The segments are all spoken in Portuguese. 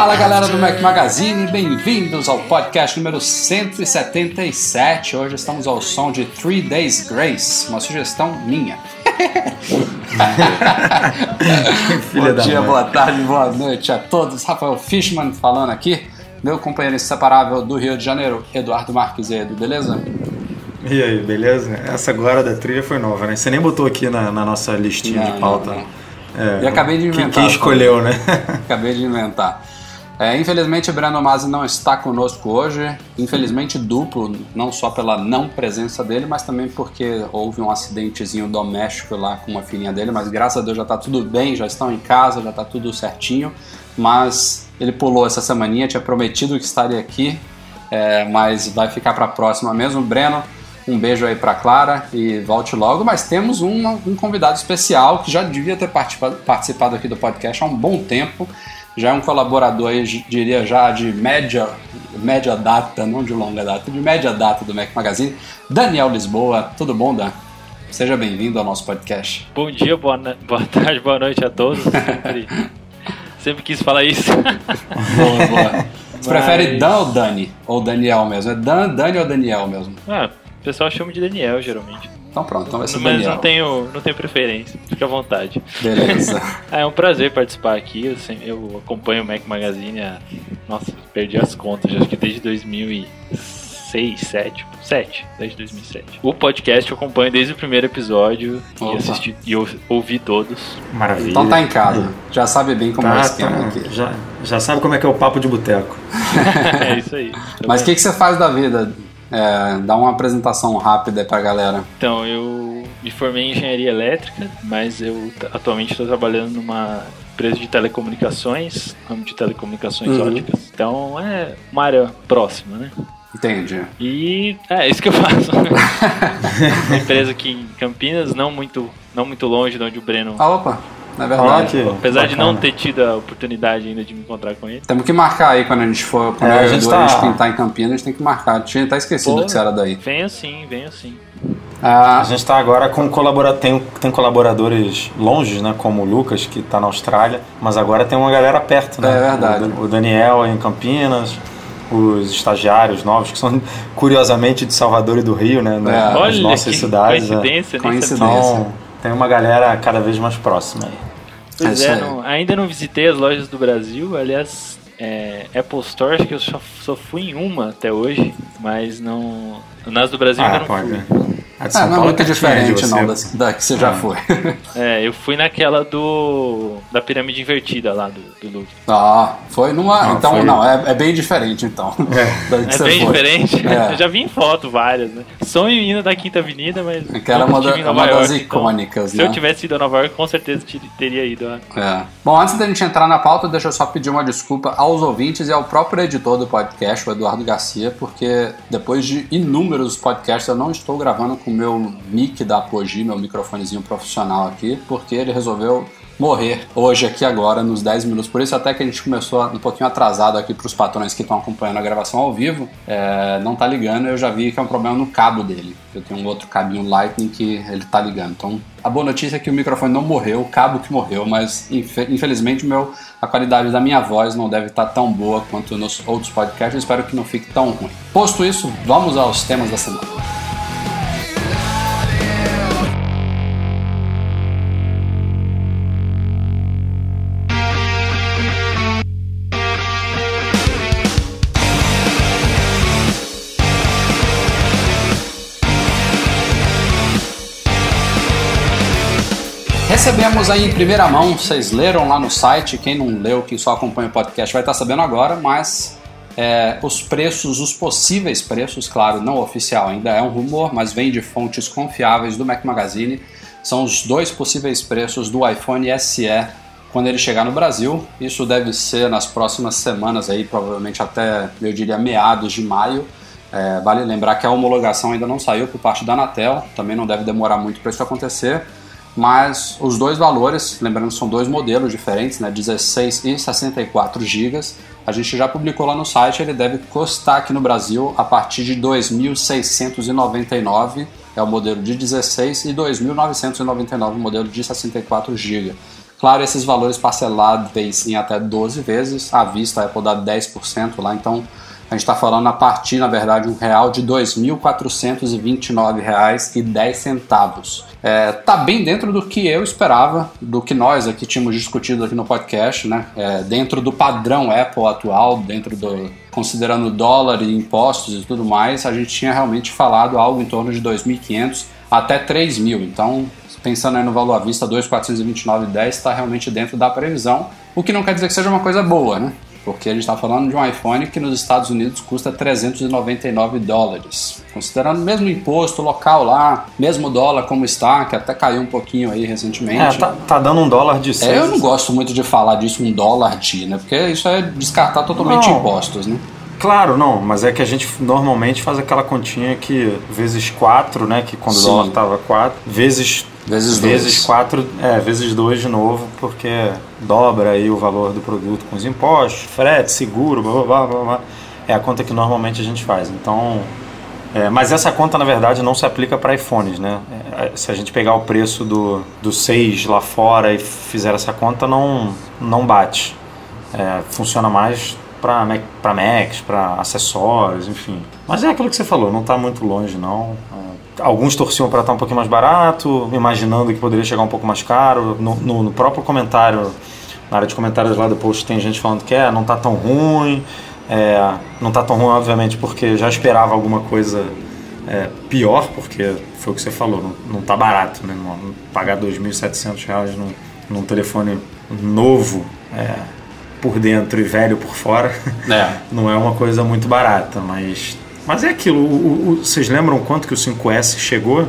Fala galera do Mac Magazine, bem-vindos ao podcast número 177. Hoje estamos ao som de Three Days Grace, uma sugestão minha. Bom dia, boa tarde, boa noite a todos. Rafael Fishman falando aqui, meu companheiro inseparável do Rio de Janeiro, Eduardo Marquisedo, beleza? E aí, beleza? Essa agora da trilha foi nova, né? Você nem botou aqui na, na nossa listinha Não, de pauta. não, não. É, E acabei de quem- inventar. Quem escolheu, né? Acabei de inventar. É, infelizmente, Breno Masi não está conosco hoje. Infelizmente, duplo, não só pela não presença dele, mas também porque houve um acidentezinho doméstico lá com uma filhinha dele. Mas graças a Deus já está tudo bem, já estão em casa, já está tudo certinho. Mas ele pulou essa semaninha, tinha prometido que estaria aqui, é, mas vai ficar para a próxima mesmo. Breno, um beijo aí para Clara e volte logo. Mas temos um, um convidado especial que já devia ter participado, participado aqui do podcast há um bom tempo. Já é um colaborador aí, diria já de média, média data, não de longa data, de média data do Mac Magazine. Daniel Lisboa, tudo bom, Dan? Seja bem-vindo ao nosso podcast. Bom dia, boa, boa tarde, boa noite a todos. Sempre, sempre quis falar isso. Boa, boa. Você prefere Dan ou Dani? Ou Daniel mesmo? É Dan, Dani ou Daniel mesmo? Ah, o pessoal chama de Daniel, geralmente. Então pronto, então vai ser Mas Daniel. não tenho, não tenho preferência, fica à vontade. Beleza. Ah, é um prazer participar aqui. Eu, sempre- eu acompanho o Mac Magazine há. Nossa, perdi as contas, acho que desde 2006, 7. 7, desde 2007. O podcast eu acompanho desde o primeiro episódio Opa. e assisti e eu ouvi todos. Maravilha. Então tá em casa. Já sabe bem como é o Tá, esquema tá. aqui. Já, já sabe como é que é o papo de boteco. é isso aí. Mas o que, que você faz da vida? É, dá uma apresentação rápida aí pra galera. Então, eu me formei em engenharia elétrica, mas eu atualmente estou trabalhando numa empresa de telecomunicações, ramo de telecomunicações Uhum. óticas. Então, é uma área próxima, né? Entendi. E é isso que eu faço. uma empresa aqui em Campinas, não muito, não muito longe de onde o Breno. Ah, opa, é Ó, verdade. apesar de não bacana. ter tido a oportunidade ainda de me encontrar com ele. Temos que marcar aí quando a gente for. Quando É, eu a gente tá- a gente pintar em Campinas, a gente tem que marcar. Tinha até esquecido Pô. que você era daí. Venho sim, venho sim. Ah, A gente tá agora com colabora... tem, tem colaboradores longe, né? Como o Lucas, que tá na Austrália, mas agora tem uma galera perto, né? É verdade. O, o Daniel em Campinas, os estagiários novos, que são curiosamente de Salvador e do Rio, né? É. Nas Olha, nossas que cidades. é. coincidência, nem Coincidência. Então, tem uma galera cada vez mais próxima aí. É Pois é, aí. não- ainda não visitei as lojas do Brasil, aliás, é, Apple Store, acho que eu só, só fui em uma até hoje, mas não. Nas do Brasil Ah, ainda não pode. fui. A de é, São não é Paulo muito pertinho de diferente, não, da, da que você já foi. É, eu fui naquela do. da pirâmide invertida lá do, do Louvre. ah, foi numa. Não, então, foi- não, é, é bem diferente, então. Da que É você bem foi. diferente. É. Eu já vi em foto várias, né? Sonho em ir da Quinta Avenida, mas. Que era uma, da- uma Nova das York, então, icônicas, Se né? eu tivesse ido a Nova York, com certeza te- teria ido. lá. É. Bom, antes da gente entrar na pauta, deixa eu só pedir uma desculpa aos ouvintes e ao próprio editor do podcast, o Eduardo Garcia, porque depois de inúmeros podcasts eu não estou gravando com o meu mic da Apogee, meu microfonezinho profissional aqui, porque ele resolveu morrer hoje aqui agora nos 10 minutos. Por isso até que a gente começou um pouquinho atrasado aqui para os patrões que estão acompanhando a gravação ao vivo, é, não tá ligando, eu já vi que é um problema no cabo dele. Eu tenho um outro cabinho Lightning que ele tá ligando. Então, a boa notícia é que o microfone não morreu, o cabo que morreu, mas infe- infelizmente meu, a qualidade da minha voz não deve estar tão boa quanto nos outros podcasts. Espero que não fique tão ruim. Posto isso, vamos aos temas da semana. Recebemos aí em primeira mão, vocês leram lá no site, quem não leu, quem só acompanha o podcast vai estar sabendo agora, mas é, os preços, os possíveis preços, claro, não oficial ainda é um rumor, mas vem de fontes confiáveis do Mac Magazine. São os dois possíveis preços do iPhone SE quando ele chegar no Brasil. Isso deve ser nas próximas semanas aí, provavelmente até, eu diria, meados de maio. É, vale lembrar que a homologação ainda não saiu por parte da Anatel, também não deve demorar muito para isso acontecer. Mas os dois valores, lembrando que são dois modelos diferentes, né, 16 e 64 GB, a gente já publicou lá no site, ele deve custar aqui no Brasil a partir de 2.699 é o modelo de 16 e 2.999 o modelo de 64 GB. Claro, esses valores parceláveis em até 12 vezes, à vista a Apple dá 10% lá, então a gente está falando a partir, na verdade, um real de R$ 2.429,10. É, tá bem dentro do que eu esperava, do que nós aqui tínhamos discutido aqui no podcast, né? É, dentro do padrão Apple atual, dentro do considerando dólar e impostos e tudo mais, a gente tinha realmente falado algo em torno de 2.500 até 3.000. Então, pensando aí no valor à vista, 2.429,10 está realmente dentro da previsão, o que não quer dizer que seja uma coisa boa, né? Porque a gente está falando de um iPhone que nos Estados Unidos custa 399 dólares. Considerando mesmo o imposto local lá, mesmo dólar como está, que até caiu um pouquinho aí recentemente. É, tá, tá dando um dólar de 6. É, eu não gosto muito de falar disso, um dólar de, né? Porque isso é descartar totalmente não. impostos, né? Claro, não, mas é que a gente normalmente faz aquela continha que vezes 4, né? Que quando Sim. o dólar estava 4, vezes Vezes 2. Vezes 4, é, vezes 2 de novo, porque dobra aí o valor do produto com os impostos, frete, seguro, blá blá blá blá. É a conta que normalmente a gente faz. Então, é, mas essa conta na verdade não se aplica para iPhones, né? É, se a gente pegar o preço do, do 6 lá fora e fizer essa conta, não, não bate. É, funciona mais para Mac, Macs, para acessórios, enfim. Mas é aquilo que você falou, não está muito longe não. É, alguns torciam para estar um pouquinho mais barato, imaginando que poderia chegar um pouco mais caro. No, no, no próprio comentário, na área de comentários lá do post, tem gente falando que é, não está tão ruim. É, não está tão ruim, obviamente, porque já esperava alguma coisa é, pior, porque foi o que você falou, não, não tá barato, né? Pagar R$ 2.700 num, num telefone novo é, por dentro e velho por fora, é. não é uma coisa muito barata, mas, mas é aquilo. O, o, vocês lembram quanto que o 5S chegou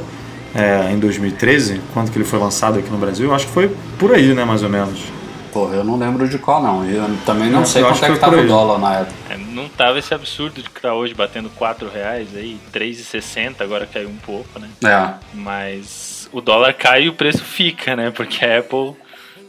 é, em 2013? Quanto que ele foi lançado aqui no Brasil? Eu acho que foi por aí, né, mais ou menos. Pô, eu não lembro de qual não. Eu também não, sei quanto é que, que tava o dólar na época. É, não tava esse absurdo de que tá hoje batendo 4 reais aí, 3,60, agora caiu um pouco, né? É. Mas o dólar cai e o preço fica, né? Porque a Apple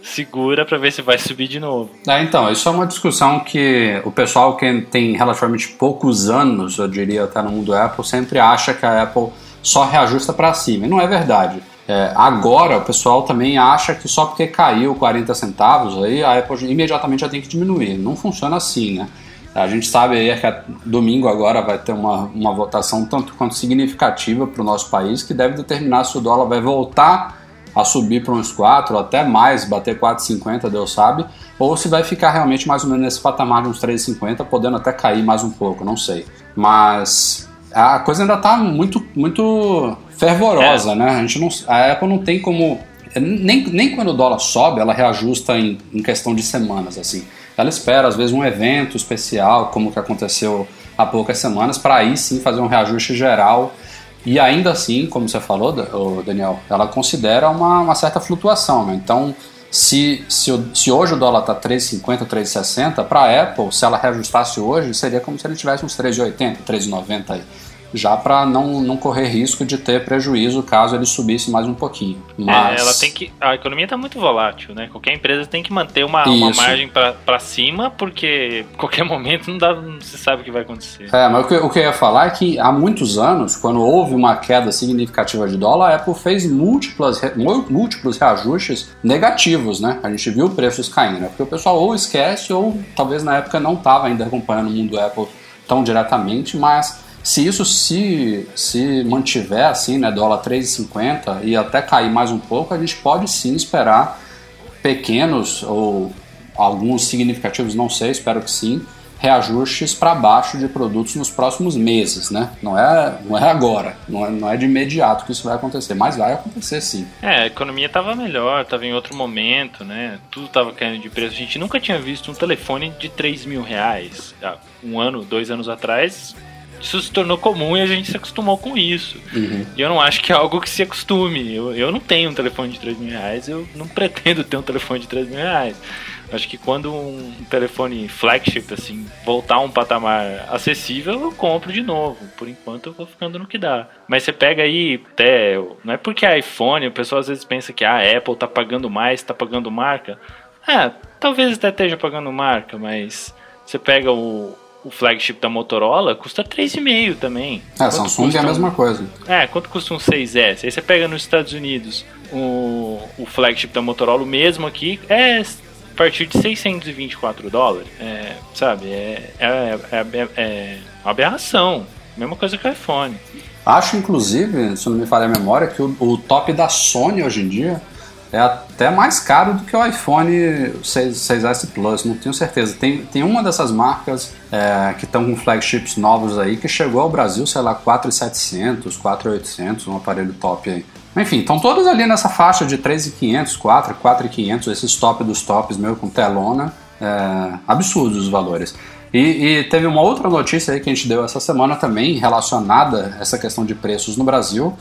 segura para ver se vai subir de novo. É, então, isso é uma discussão que o pessoal que tem relativamente poucos anos, eu diria até no mundo Apple, sempre acha que a Apple só reajusta para cima. E não é verdade. É, agora o pessoal também acha que só porque caiu 40 centavos aí a Apple imediatamente já tem que diminuir. Não funciona assim, né? A gente sabe aí que domingo agora vai ter uma, uma votação tanto quanto significativa para o nosso país que deve determinar se o dólar vai voltar a subir para uns 4, até mais, bater 4,50, Deus sabe, ou se vai ficar realmente mais ou menos nesse patamar de uns 3,50, podendo até cair mais um pouco, não sei. Mas a coisa ainda está muito, muito fervorosa, é. né? A, gente não, a Apple não tem como. Nem, nem quando o dólar sobe, ela reajusta em, em questão de semanas, assim. Ela espera, às vezes, um evento especial, como o que aconteceu há poucas semanas, para aí sim fazer um reajuste geral e ainda assim, como você falou, Daniel, ela considera uma, uma certa flutuação. Né? Então, se, se, se, hoje o dólar está 3,50, 3,60, para a Apple, se ela reajustasse hoje, seria como se ele tivesse uns 3,80, 3,90 aí já para não, não correr risco de ter prejuízo caso ele subisse mais um pouquinho. É, Mas... É, ela tem que. A economia está muito volátil, né? Qualquer empresa tem que manter uma, uma margem para cima, porque qualquer momento não, dá, não se sabe o que vai acontecer. É, mas o que, o que eu ia falar é que há muitos anos, quando houve uma queda significativa de dólar, a Apple fez múltiplas, múltiplos reajustes negativos, né? A gente viu preços caindo, né? Porque o pessoal ou esquece ou talvez na época não estava ainda acompanhando o mundo Apple tão diretamente, mas se isso se, se mantiver assim, né, dólar 3,50 e até cair mais um pouco, a gente pode sim esperar pequenos ou alguns significativos, não sei, espero que sim, reajustes para baixo de produtos nos próximos meses, né? Não é, não é agora, não é, não é de imediato que isso vai acontecer, mas vai acontecer sim. É, a economia estava melhor, estava em outro momento, né? Tudo estava caindo de preço. A gente nunca tinha visto um telefone de 3 mil reais. Um ano, dois anos atrás, isso se tornou comum e a gente se acostumou com isso. Uhum. E eu não acho que é algo que se acostume. Eu, eu não tenho um telefone de 3 mil reais, eu não pretendo ter um telefone de 3 mil reais. Acho que quando um telefone flagship, assim, voltar a um patamar acessível, eu compro de novo. Por enquanto eu vou ficando no que dá. Mas você pega aí, até. Não é porque é iPhone, o pessoal às vezes pensa que ah, a Apple tá pagando mais, tá pagando marca. É, talvez até esteja pagando marca, mas você pega o, o flagship da Motorola, custa 3,5 também. É, quanto Samsung é a mesma coisa. É, quanto custa um 6S? Aí você pega nos Estados Unidos o, o flagship da Motorola, o mesmo aqui, é a partir de 624 dólares. É, sabe? É, é, é, é, uma aberração. Mesma coisa que o iPhone. Acho, inclusive, se não me falha a memória, que o, o, top da Sony hoje em dia é até mais caro do que o iPhone 6, 6S Plus, não tenho certeza. Tem, tem uma dessas marcas é, que estão com flagships novos aí que chegou ao Brasil, sei lá, 4,700, 4,800, um aparelho top aí. Enfim, estão todos ali nessa faixa de 3.500, 4, 4.500, esses top dos tops, meu, com telona. É, absurdos os valores. E, e, teve uma outra notícia aí que a gente deu essa semana também relacionada a essa questão de preços no Brasil.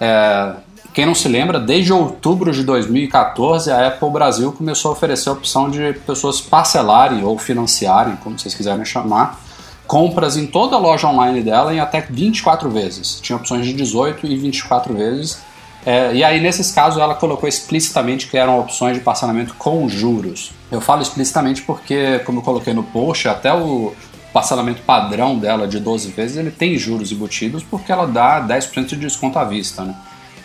É, quem não se lembra, desde outubro de 2014 a Apple Brasil começou a oferecer a opção de pessoas parcelarem ou financiarem, como vocês quiserem chamar, compras em toda a loja online dela em até 24 vezes. Tinha opções de 18 e 24 vezes é, e aí, nesses casos, ela colocou explicitamente que eram opções de parcelamento com juros. Eu falo explicitamente porque, como eu coloquei no post, até o parcelamento padrão dela de 12 vezes, ele tem juros embutidos porque ela dá 10% de desconto à vista, né?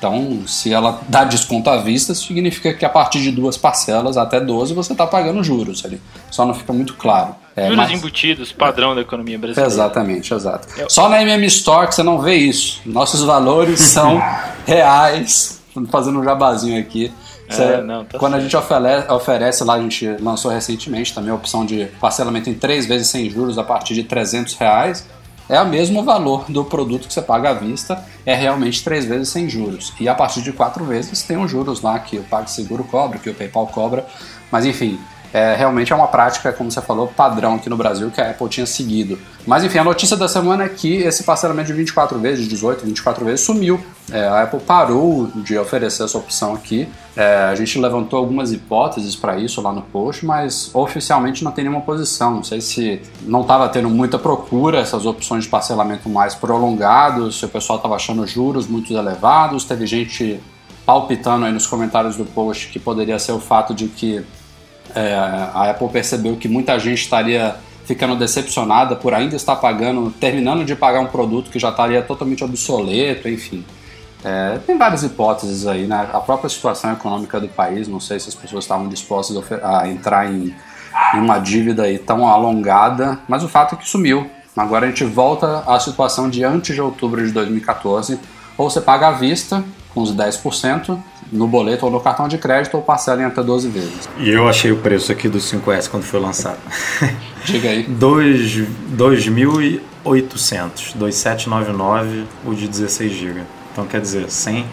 Então, se ela dá desconto à vista, significa que a partir de duas parcelas até 12 você está pagando juros ali. Só não fica muito claro. É, juros mas... embutidos, padrão da economia brasileira. Exatamente, exato. Eu... Só na MM Store que você não vê isso. Nossos valores são reais. Fazendo um jabazinho aqui. É, não, tá quando certo. a gente oferece, oferece, lá, a gente lançou recentemente também a opção de parcelamento em três vezes sem juros a partir de 300 reais é o mesmo valor do produto que você paga à vista, é realmente três vezes sem juros. E a partir de quatro vezes tem os juros lá que o PagSeguro cobra, que o PayPal cobra, mas enfim, é, realmente é uma prática, como você falou, padrão aqui no Brasil que a Apple tinha seguido. Mas enfim, a notícia da semana é que esse parcelamento de 24 vezes, 18, 24 vezes, sumiu. É, a Apple parou de oferecer essa opção aqui. É, a gente levantou algumas hipóteses para isso lá no post, mas oficialmente não tem nenhuma posição. Não sei se não estava tendo muita procura essas opções de parcelamento mais prolongados, se o pessoal estava achando juros muito elevados. Teve gente palpitando aí nos comentários do post que poderia ser o fato de que é, a Apple percebeu que muita gente estaria ficando decepcionada por ainda estar pagando, terminando de pagar um produto que já estaria totalmente obsoleto, enfim. É, tem várias hipóteses aí, né? A própria situação econômica do país, não sei se as pessoas estavam dispostas a entrar em, em uma dívida aí tão alongada, mas o fato é que sumiu. Agora a gente volta à situação de antes de outubro de 2014, ou você paga à vista, com os 10%, no boleto ou no cartão de crédito ou parcela em até 12 vezes. E eu achei o preço aqui do 5S quando foi lançado. Diga aí. 2.800, 2.799 o de 16 GB. Então quer dizer, 100,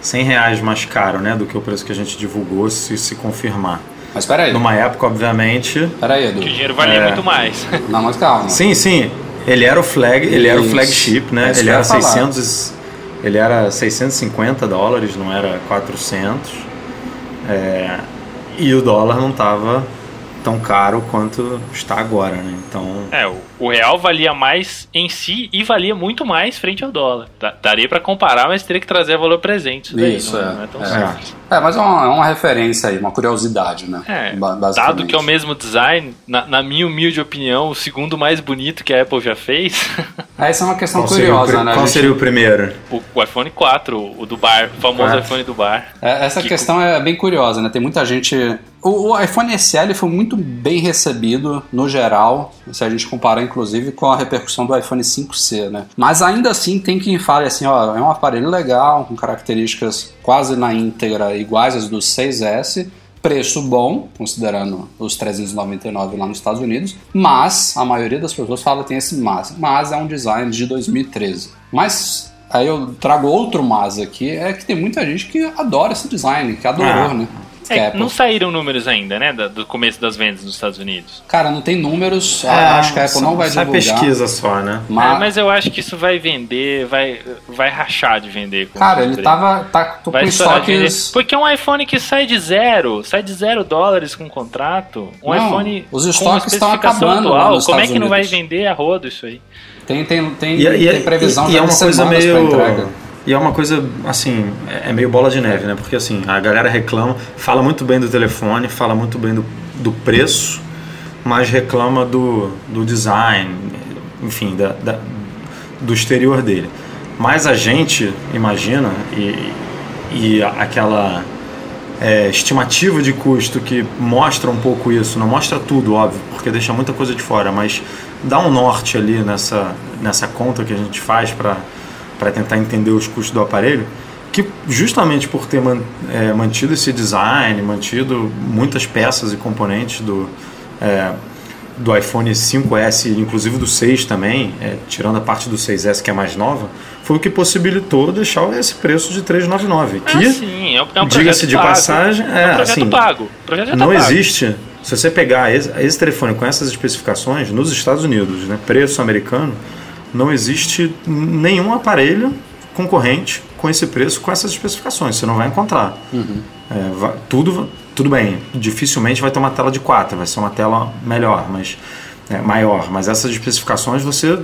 100 reais mais caro né, do que o preço que a gente divulgou se se confirmar. Mas peraí. Numa época, obviamente. Peraí, Edu. Que o dinheiro valia é... muito mais. Não, mas calma. Sim, sim. Ele era o flag, ele Isso. era o flagship, né? É ele era 600, ele era 650 dólares, não era 400. É, e o dólar não estava tão caro quanto está agora, né? Então. É, o, o, real valia mais em si e valia muito mais frente ao dólar. Daria para comparar, mas teria que trazer valor presente. Isso, isso daí, é. Não, é tão é. simples. É, mas é uma, é uma, referência aí, uma curiosidade, né? É, dado que é o mesmo design, na, na, minha humilde opinião, o segundo mais bonito que a Apple já fez. Essa é uma questão qual curiosa, né? Qual gente... seria o primeiro? O, o, iPhone 4, o do bar, o famoso iPhone do bar. É, essa que... questão é bem curiosa, né? Tem muita gente. O, o iPhone SL foi muito bem recebido no geral, se a gente comparar inclusive com a repercussão do iPhone 5C, né? Mas ainda assim tem quem fale assim, ó, é um aparelho legal, com características quase na íntegra iguais às do 6S, preço bom, considerando os 399 lá nos Estados Unidos, mas a maioria das pessoas fala que tem esse mas, mas é um design de 2013. Mas aí eu trago outro mas aqui, é que tem muita gente que adora esse design, que adorou, Ah. né? É, Que Apple- não saíram números ainda, né? Do começo das vendas nos Estados Unidos. Cara, não tem números, É, acho que a Apple não vai divulgar. pesquisa só, né? Mas, É, mas eu acho que isso vai vender, vai, vai rachar de vender. com cara, ele tava tá, tô Vai com estoques. Porque é um iPhone que sai de zero, sai de zero dólares com contrato. Um Não, iPhone os estoques estão acabando lá atual. nos Como é que não vai Unidos. vender a rodo isso aí? Tem, tem, tem, E, e- tem previsão e, e é uma de coisa meio. E é uma coisa, assim, é meio bola de neve, né? Porque assim, a galera reclama, fala muito bem do telefone, fala muito bem do, do preço, mas reclama do, do design, enfim, da, da- do exterior dele. Mas a gente imagina, e, e aquela é, estimativa de custo que mostra um pouco isso, não mostra tudo, óbvio, porque deixa muita coisa de fora, mas dá um norte ali nessa, nessa conta que a gente faz para tentar entender os custos do aparelho, que justamente por ter man- é, mantido esse design, mantido muitas peças e componentes do, é, do iPhone 5S, inclusive do 6 também, é, tirando a parte do 6S que é mais nova, foi o que possibilitou deixar esse preço de 399, que ah, sim, é um, é diga-se de pago. passagem, é um é, projeto assim, pago. Tá não pago. existe. Se você pegar esse, esse telefone com essas especificações nos Estados Unidos, né, preço americano, não existe nenhum aparelho concorrente com esse preço, com essas especificações. Você não vai encontrar. É, va- tudo, tudo bem, dificilmente vai ter uma tela de 4, vai ser uma tela melhor, mas é, maior. Mas essas especificações você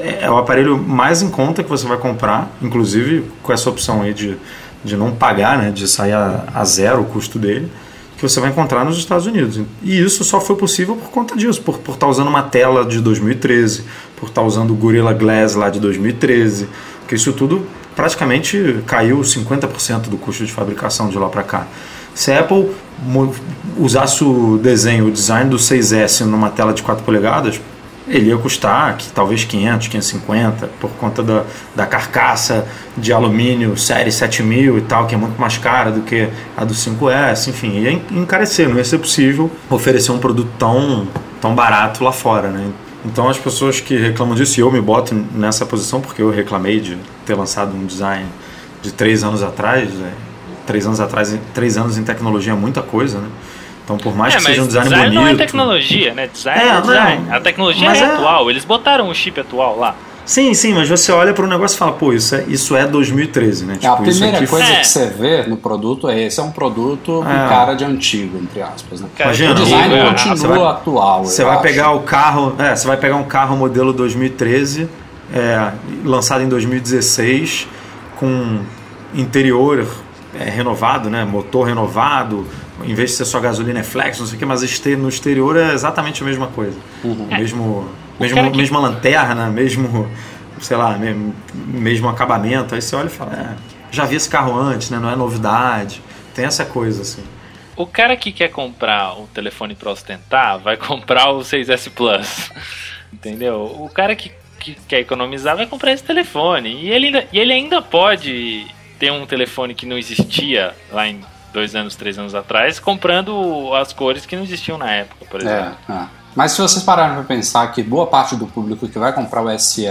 é, é o aparelho mais em conta que você vai comprar, inclusive com essa opção aí de, de não pagar, né, de sair a, a zero o custo dele que você vai encontrar nos Estados Unidos. E isso só foi possível por conta disso, por, por estar usando uma tela de 2013, por estar usando o Gorilla Glass lá de 2013, porque isso tudo praticamente caiu 50% do custo de fabricação de lá para cá. Se a Apple usasse o desenho, o design do 6S numa tela de 4 polegadas, ele ia custar que, talvez 500, 550, por conta da, da carcaça de alumínio série 7000 e tal, que é muito mais cara do que a do 5S, enfim, ia en- encarecer, não ia ser possível oferecer um produto tão, tão barato lá fora, né? Então as pessoas que reclamam disso, e eu me boto nessa posição porque eu reclamei de ter lançado um design de três anos atrás, é, três anos atrás, três anos em tecnologia é muita coisa, né? Então por mais É, que seja um design, design bonito... não é tecnologia, né? Design É, é, não, design. a tecnologia é, é- atual. Eles botaram o chip atual lá. Sim, sim, mas você olha para o negócio e fala, pô, isso é, isso é 2013, né? a Tipo, isso primeira aqui coisa É. que você vê no produto é esse é um produto com É. cara de antigo, entre aspas. Né? Imagina, o design é, continua você vai- atual. Você vai acho. pegar o carro, é, você vai pegar um carro modelo 2013, é, lançado em 2016, com interior é, renovado, né, motor renovado, em vez de ser só gasolina é flex, não sei o que, mas no exterior é exatamente a mesma coisa. Uhum. Mesmo, cara mesmo que- mesma lanterna, mesmo, sei lá, me- mesmo acabamento. Aí você olha e fala, é, já vi esse carro antes, né, não é novidade. Tem essa coisa assim. O cara que quer comprar um telefone pra ostentar, vai comprar o 6S Plus. Entendeu? O cara que, que quer economizar vai comprar esse telefone. E ele, ainda, e ele ainda pode ter um telefone que não existia lá em dois anos, três anos atrás, comprando as cores que não existiam na época, por exemplo. É, é. Mas se vocês pararem para pensar que boa parte do público que vai comprar o SE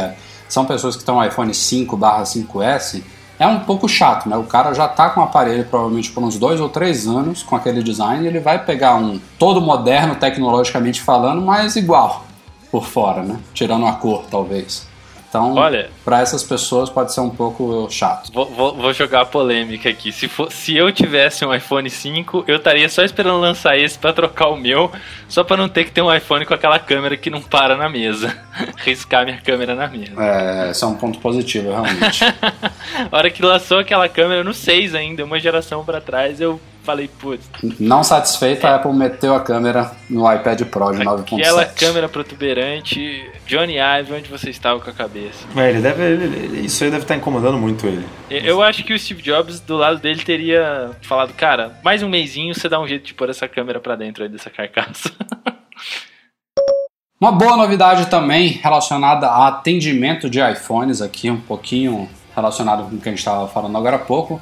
são pessoas que estão iPhone 5 5S, é um pouco chato, né? O cara já tá com o aparelho provavelmente por uns dois ou três anos com aquele design ele vai pegar um todo moderno tecnologicamente falando, mas igual por fora, né? Tirando a cor, talvez. Então, Olha- para essas pessoas pode ser um pouco chato. Vou, vou- vou jogar a polêmica aqui. Se, for, se eu tivesse um iPhone 5, eu estaria só esperando lançar esse pra trocar o meu, só pra não ter que ter um iPhone com aquela câmera que não para na mesa. Riscar minha câmera na mesa. É, esse é um ponto positivo, realmente. A hora que lançou aquela câmera no 6 ainda, uma geração pra trás, eu falei, putz, Não satisfeita, a Apple meteu a câmera no iPad Pro de 9.7. aquela câmera protuberante, Johnny Ive, onde você estava com a cabeça? É, ele deve, ele- isso aí deve estar incomodando muito ele. Eu- acho que o Steve Jobs, do lado dele, teria falado, cara, mais um mêsinho você dá um jeito de pôr essa câmera pra dentro aí dessa carcaça. Uma boa novidade também relacionada a atendimento de iPhones, aqui um pouquinho relacionado com o que a gente estava falando agora há pouco,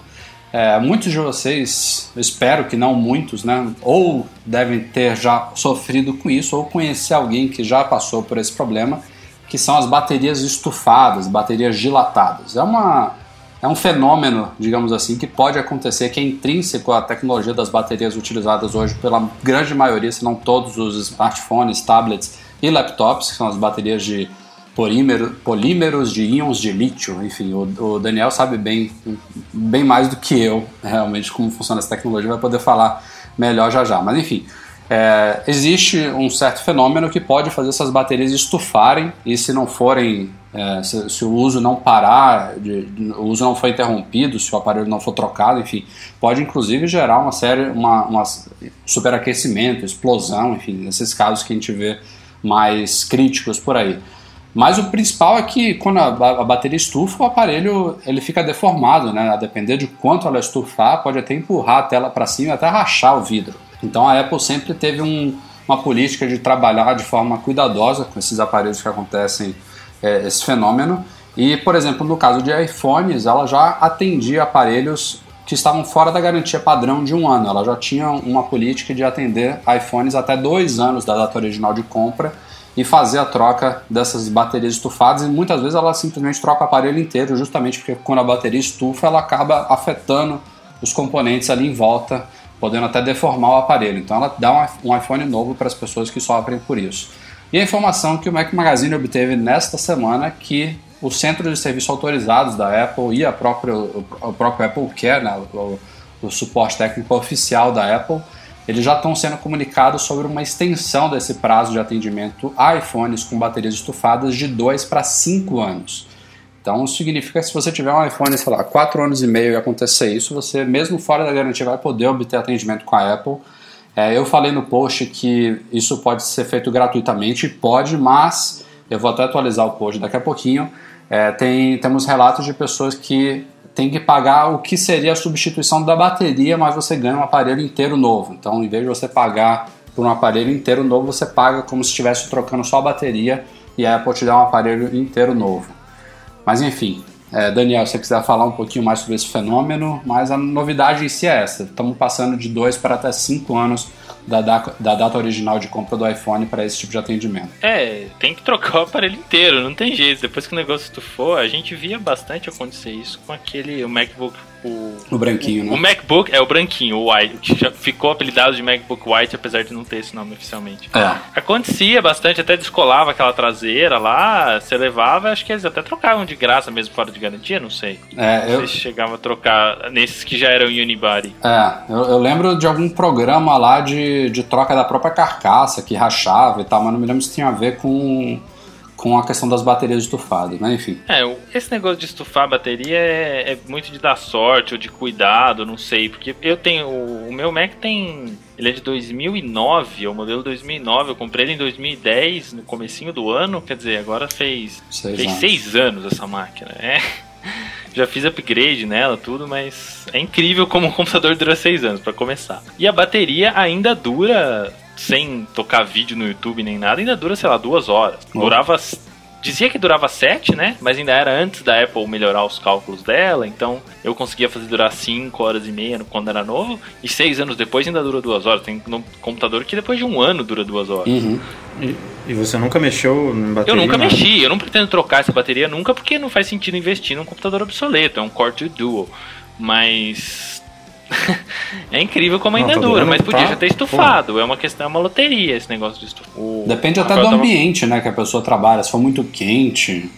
É, muitos de vocês, espero que não muitos, né? Ou devem ter já sofrido com isso, ou conhecer alguém que já passou por esse problema, que são as baterias estufadas, baterias dilatadas. É uma é um fenômeno, digamos assim, que pode acontecer, que é intrínseco à tecnologia das baterias utilizadas hoje pela grande maioria, se não todos os smartphones, tablets e laptops, que são as baterias de polímero, polímeros de íons de lítio. Enfim, o, o, Daniel sabe bem, bem mais do que eu, realmente, como funciona essa tecnologia, vai poder falar melhor já já. Mas enfim, é, existe um certo fenômeno que pode fazer essas baterias estufarem e se não forem, é, se, se, o uso não parar, de, o uso não for interrompido, se o aparelho não for trocado, enfim, pode inclusive gerar uma série, uma, uma superaquecimento, explosão, enfim, esses casos que a gente vê mais críticos por aí. Mas o principal é que quando a, a, bateria estufa, o aparelho ele fica deformado, né? A depender de quanto ela estufar, pode até empurrar a tela para cima e até rachar o vidro. Então a Apple sempre teve um, uma política de trabalhar de forma cuidadosa com esses aparelhos que acontecem é, esse fenômeno. E, por exemplo, no caso de iPhones, ela já atendia aparelhos que estavam fora da garantia padrão de um ano. Ela já tinha uma política de atender iPhones até dois anos da data original de compra e fazer a troca dessas baterias estufadas e muitas vezes ela simplesmente troca o aparelho inteiro, justamente porque quando a bateria estufa ela acaba afetando os componentes ali em volta, podendo até deformar o aparelho. Então ela dá um iPhone novo para as pessoas que sofrem por isso. E a informação que o Mac Magazine obteve nesta semana que os centros de serviço autorizados da Apple e a própria, o próprio Apple Care, né, o, o suporte técnico oficial da Apple, eles já estão sendo comunicados sobre uma extensão desse prazo de atendimento a iPhones com baterias estufadas de 2 para 5 anos. Então significa que se você tiver um iPhone, sei lá, 4 anos e meio e acontecer isso, você mesmo fora da garantia vai poder obter atendimento com a Apple. É, eu falei no post que isso pode ser feito gratuitamente, pode, mas eu vou até atualizar o post daqui a pouquinho. É, tem, temos relatos de pessoas que tem que pagar o que seria a substituição da bateria, mas você ganha um aparelho inteiro novo. Então, em vez de você pagar por um aparelho inteiro novo, você paga como se estivesse trocando só a bateria e a Apple te dá um aparelho inteiro novo. Mas enfim, é, Daniel, se você quiser falar um pouquinho mais sobre esse fenômeno, mas a novidade em si é essa: estamos passando de 2 para até 5 anos da, da, da, data original de compra do iPhone para esse tipo de atendimento. É, tem que trocar o aparelho inteiro, não tem jeito. Depois que o negócio estufou, a gente via bastante acontecer isso com aquele o MacBook. O, o branquinho, o, né? O MacBook é o branquinho, o White, que já ficou apelidado de MacBook White, apesar de não ter esse nome oficialmente. É. Acontecia bastante, até descolava aquela traseira lá, você levava, acho que eles até trocavam de graça mesmo fora de garantia, não sei. É, não eu... sei se chegava a trocar nesses que já eram Unibody. É, eu, eu lembro de algum programa lá de de, troca da própria carcaça que rachava e tal, mas não me lembro se tinha a ver com, com a questão das baterias estufadas, né? Enfim. É, esse negócio de estufar a bateria é, é, muito de dar sorte ou de cuidado, não sei, porque eu tenho. O meu Mac tem. Ele é de 2009, é o modelo 2009. Eu comprei ele em 2010, no comecinho do ano. Quer dizer, agora fez seis fez anos. seis anos essa máquina. É já fiz upgrade nela, tudo, mas é incrível como um computador dura seis anos para começar. E a bateria ainda dura, sem tocar vídeo no YouTube nem nada, ainda dura, sei lá, duas horas. Durava Dizia que durava 7, né? Mas ainda era antes da Apple melhorar os cálculos dela, então eu conseguia fazer durar 5 horas e meia quando era novo, e 6 anos depois ainda dura 2 horas. Tem um computador que depois de um ano dura 2 horas. Uhum. E, e, você nunca mexeu em bateria? Eu nunca nada? mexi, eu não pretendo trocar essa bateria nunca, porque não faz sentido investir num computador obsoleto, é um Core 2 Duo. Mas é incrível como ainda Não, dura, dando mas podia tá, já ter estufado. É uma questão, é uma loteria esse negócio de estufar. Depende até do ambiente, né, que a pessoa trabalha. Se for muito quente.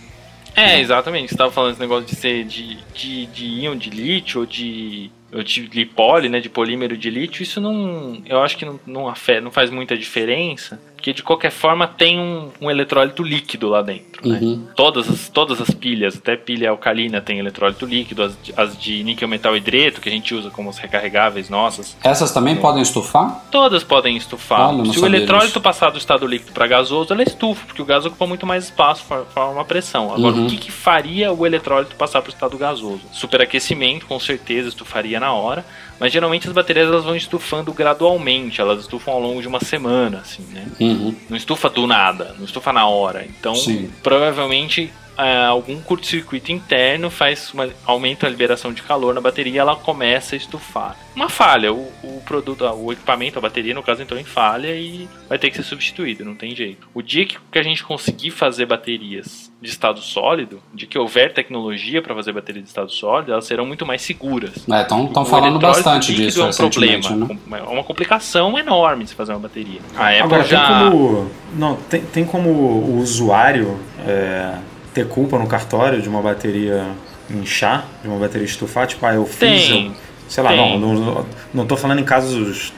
É, exatamente. Você estava falando esse negócio de ser de, de, de íon de lítio ou de, ou de lipole, né, de polímero de lítio. Isso não, eu acho que não, não, afeta, não faz muita diferença, porque de qualquer forma tem um, um eletrólito líquido lá dentro. Né? Uhum. Todas, as, todas as pilhas, até pilha alcalina tem eletrólito líquido, as, as de níquel metal hidreto, que a gente usa como as recarregáveis nossas, Essas também podem estufar? Todas podem estufar. Olha, Se o eletrólito disso. passar do estado líquido para gasoso, ela estufa, porque o gás ocupa muito mais espaço, for- forma pressão. Agora, Uhum. o que, que faria o eletrólito passar para o estado gasoso? Superaquecimento, com certeza, estufaria na hora. Mas geralmente as baterias elas vão estufando gradualmente, elas estufam ao longo de uma semana, assim, né? Uhum. Não estufa do nada, não estufa na hora. Então, Sim. provavelmente é, algum curto-circuito interno faz uma, aumenta a liberação de calor na bateria e ela começa a estufar. Uma falha, o, o produto, o equipamento, a bateria, no caso, entrou em falha e vai ter que ser substituído, não tem jeito. O dia que, que a gente conseguir fazer baterias de estado sólido, de que houver tecnologia para fazer bateria de estado sólido, elas serão muito mais seguras. Estão O falando bastante líquido disso é um problema, né? é uma complicação enorme de se fazer uma bateria. A Apple Agora, já tem como. Não, tem, tem como o usuário é, ter culpa no cartório de uma bateria inchar, de uma bateria estufar? Tipo, ah, eu fiz. Tem, eu- sei lá, tem. não, não, não tô falando em casos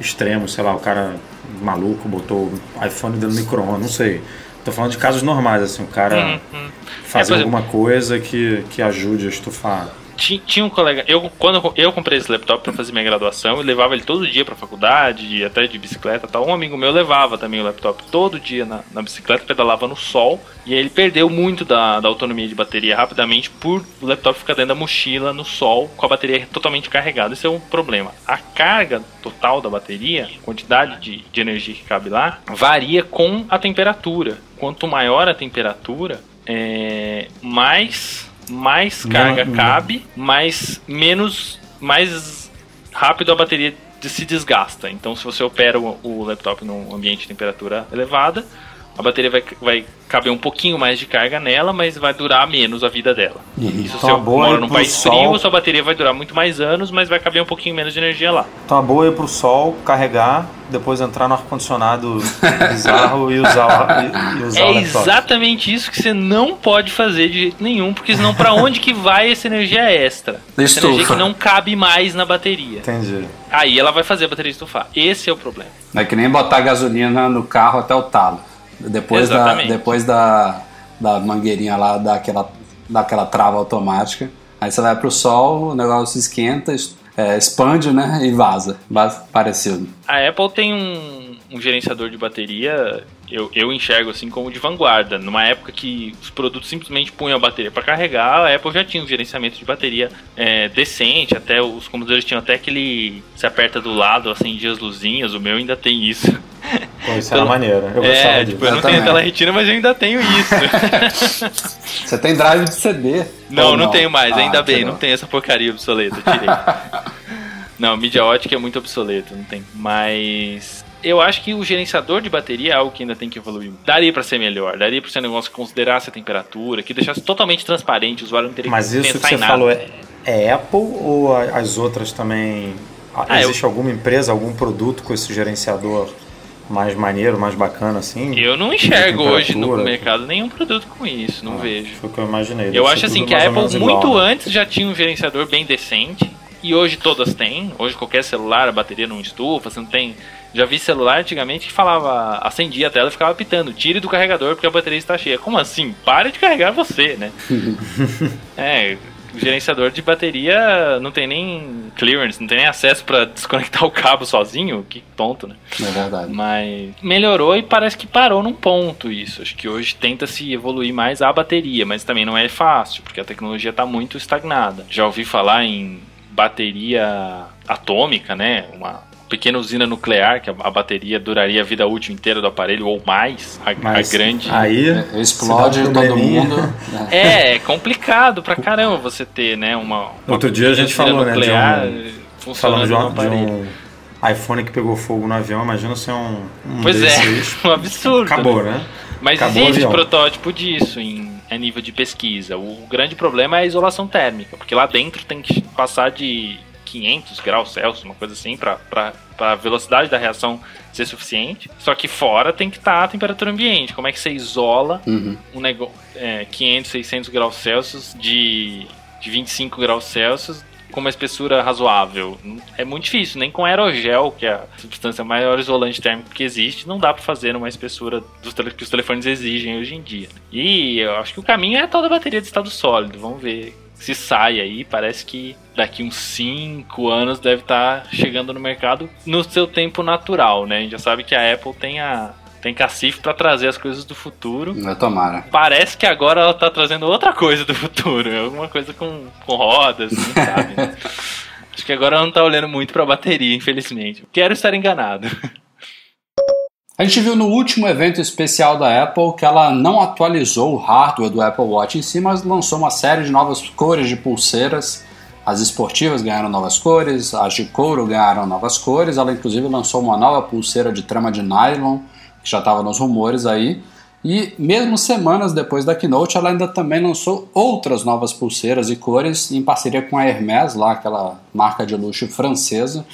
extremos, sei lá, o cara maluco botou o iPhone dentro do micro-ondas, não sei. Tô falando de casos normais, assim, o cara Uhum, fazer É, por exemplo- alguma coisa que, que ajude a estufar. Ti- Tinha um colega, eu quando eu- comprei esse laptop para fazer minha graduação, eu levava ele todo dia para faculdade, até de bicicleta, tal. Um amigo meu levava também o laptop todo dia na, na bicicleta, pedalava no sol, e ele perdeu muito da, da autonomia de bateria rapidamente por o laptop ficar dentro da mochila no sol com a bateria totalmente carregada. Isso é um problema. A carga total da bateria, quantidade de, de energia que cabe lá, varia com a temperatura. Quanto maior a temperatura, é, mais mais Não, carga não. cabe, mais menos mais rápido a bateria de- se desgasta. Então, se você opera o, o laptop num ambiente de temperatura elevada, a bateria vai, vai caber um pouquinho mais de carga nela, mas vai durar menos a vida dela. E- Se então você a boa mora é num país sol- frio, sua bateria vai durar muito mais anos, mas vai caber um pouquinho menos de energia lá. Então a boa é ir pro sol, carregar, depois entrar no ar-condicionado bizarro e usar, e, e usar o É exatamente isso que você não pode fazer de jeito nenhum, porque senão pra onde que vai essa energia extra? Essa energia que não cabe mais na bateria. Entendi. Aí ela vai fazer a bateria estufar. Esse é o problema. É que nem botar gasolina no carro até o talo. Depois, da, depois da, da mangueirinha lá, daquela, daquela trava automática. Aí você vai pro sol, o negócio esquenta, es- é, expande, né? E vaza. Vaza parecido. A Apple tem um, um gerenciador de bateria, eu, eu enxergo assim como de vanguarda. Numa época que os produtos simplesmente punham a bateria para carregar, a Apple já tinha um gerenciamento de bateria é, decente. Até os computadores tinham até aquele. Se aperta do lado, acendia as luzinhas. O meu ainda tem isso. Pô, isso era maneiro. Eu é, tipo, eu não tenho tela retina, mas eu ainda tenho isso. Você tem drive de CD. Não, Ou não, tenho mais, Ah, ainda bem, tirou. não tem essa porcaria obsoleta, tirei. não, mídia ótica é muito obsoleto, não tem. Mas eu acho que o gerenciador de bateria é algo que ainda tem que evoluir. Daria pra ser melhor, daria pra ser um negócio que considerasse a temperatura, que deixasse totalmente transparente, o usuário não teria Mas que isso que você falou é, é Apple ou as outras também? Ah, Ah, eu- Existe alguma empresa, algum produto com esse gerenciador mais maneiro, mais bacana assim? Eu não enxergo hoje no mercado nenhum produto com isso, não Ah, vejo. Foi o que eu imaginei. Eu acho assim que a Apple menos igual, muito né? antes já tinha um gerenciador bem decente e hoje todas têm. Hoje qualquer celular a bateria não estufa, você não tem. Já vi celular antigamente que falava, acendia a tela e ficava pitando, tire do carregador porque a bateria está cheia. Como assim? Pare de carregar você, né? é, o gerenciador de bateria não tem nem clearance, não tem nem acesso para desconectar o cabo sozinho. Que tonto, né? É verdade. Mas melhorou e parece que parou num ponto isso. Acho que hoje tenta se evoluir mais a bateria, mas também não é fácil, porque a tecnologia está muito estagnada. Já ouvi falar em bateria atômica, né? Uma pequena usina nuclear que a, a bateria duraria a vida útil inteira do aparelho ou mais. A, a Mas grande. Aí É, Explode um todo mundo. É, é complicado pra caramba você ter, né? Uma. uma Outro dia a gente falou, né, de nuclear um- funcionando Falando de um, de um iPhone que pegou fogo no avião, imagina se é um, um Pois é, desses. um absurdo. Acabou, né? né? Mas Acabou o existe protótipo disso em a nível de pesquisa. O grande problema é a isolação térmica, porque lá dentro tem que passar de 500 graus Celsius, uma coisa assim, para a velocidade da reação ser suficiente. Só que fora tem que estar a temperatura ambiente. Como é que você isola Uhum. um negócio é, 500, 600 graus Celsius de, de 25 graus Celsius com uma espessura razoável. É muito difícil, nem com aerogel, que é a substância maior isolante térmico que existe, não dá para fazer numa espessura dos que os telefones exigem hoje em dia. E eu acho que o caminho é a tal da bateria de estado sólido. Vamos ver se sai aí. Parece que daqui uns 5 anos deve estar chegando no mercado no seu tempo natural, né? A gente já sabe que a Apple tem a tem cacife para trazer as coisas do futuro. É, Tomara. Parece que agora ela tá trazendo outra coisa do futuro, alguma coisa com, com rodas, não sabe? né? Acho que agora ela não tá olhando muito pra bateria, infelizmente. Quero estar enganado. A gente viu no último evento especial da Apple que ela não atualizou o hardware do Apple Watch em si, mas lançou uma série de novas cores de pulseiras. As esportivas ganharam novas cores, as de couro ganharam novas cores. Ela inclusive lançou uma nova pulseira de trama de nylon, que já estava nos rumores aí. E mesmo semanas depois da keynote, ela ainda também lançou outras novas pulseiras e cores em parceria com a Hermès, lá aquela marca de luxo francesa.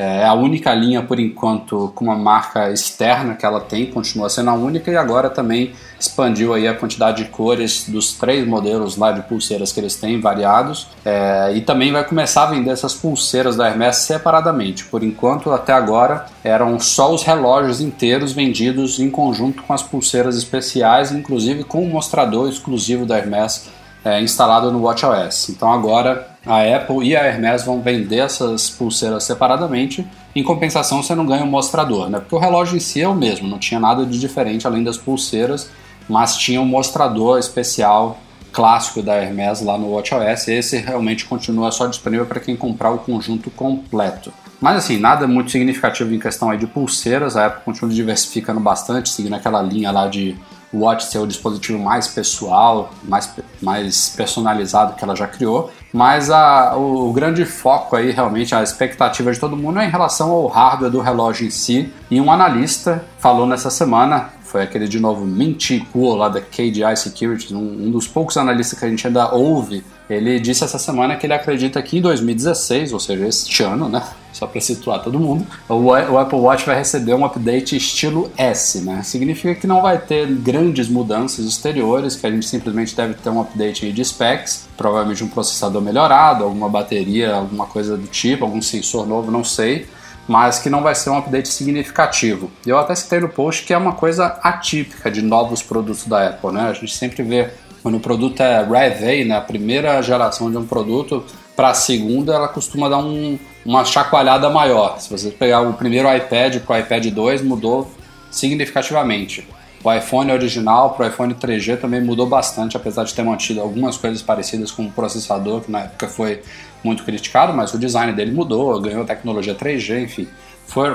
É a única linha, por enquanto, com uma marca externa que ela tem, continua sendo a única, e agora também expandiu aí a quantidade de cores dos três modelos lá de pulseiras que eles têm, variados, é, e também vai começar a vender essas pulseiras da Hermès separadamente. Por enquanto, até agora, eram só os relógios inteiros vendidos em conjunto com as pulseiras especiais, inclusive com o mostrador exclusivo da Hermès é, instalado no WatchOS. Então agora a Apple e a Hermes vão vender essas pulseiras separadamente. Em compensação, você não ganha um mostrador, né? Porque o relógio em si é o mesmo, não tinha nada de diferente além das pulseiras, mas tinha um mostrador especial clássico da Hermes lá no WatchOS. Esse realmente continua só disponível para quem comprar o conjunto completo. Mas assim, nada muito significativo em questão aí de pulseiras. A Apple continua diversificando bastante, seguindo aquela linha lá de o Watch ser o dispositivo mais pessoal, mais, mais personalizado que ela já criou. Mas a, o, o, grande foco aí, realmente, a expectativa de todo mundo é em relação ao hardware do relógio em si. E um analista falou nessa semana, foi aquele de novo Minty Kuo lá da KDI Securities, um, um dos poucos analistas que a gente ainda ouve ele disse essa semana que ele acredita que em 2016, ou seja, este ano, né? Só para situar todo mundo, o, Apple Watch vai receber um update estilo S, né? Significa que não vai ter grandes mudanças exteriores, que a gente simplesmente deve ter um update de specs, provavelmente um processador melhorado, alguma bateria, alguma coisa do tipo, algum sensor novo, não sei mas que não vai ser um update significativo. Eu até citei no post que é uma coisa atípica de novos produtos da Apple, né? A gente sempre vê quando o produto é Rev né, a primeira geração de um produto, para a segunda ela costuma dar um, uma chacoalhada maior. Se você pegar o primeiro iPad para o iPad 2, mudou significativamente. O iPhone original para o iPhone 3G também mudou bastante, apesar de ter mantido algumas coisas parecidas com o processador, que na época foi muito criticado, mas o design dele mudou, ganhou tecnologia 3G, enfim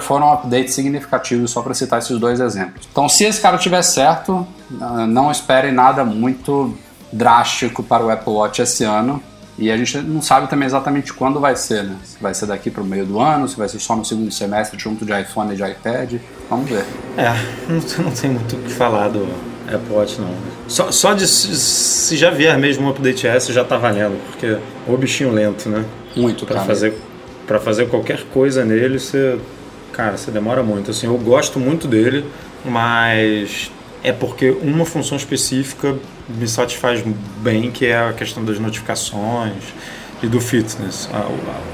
foram updates significativos, só para citar esses dois exemplos. Então, se esse cara tiver certo, ah, não esperem nada muito drástico para o Apple Watch esse ano. E a gente não sabe também exatamente quando vai ser, né? Se vai ser daqui para o meio do ano, se vai ser só no segundo semestre junto de iPhone e de iPad. Vamos ver. É, não, não tem muito o que falar do Apple Watch não. Só, só de se já vier mesmo um update S já tá valendo, porque o bichinho lento, né? Muito, para fazer para fazer qualquer coisa nele, você Cara, você demora muito. Assim, eu gosto muito dele, mas é porque uma função específica me satisfaz bem, que é a questão das notificações e do fitness.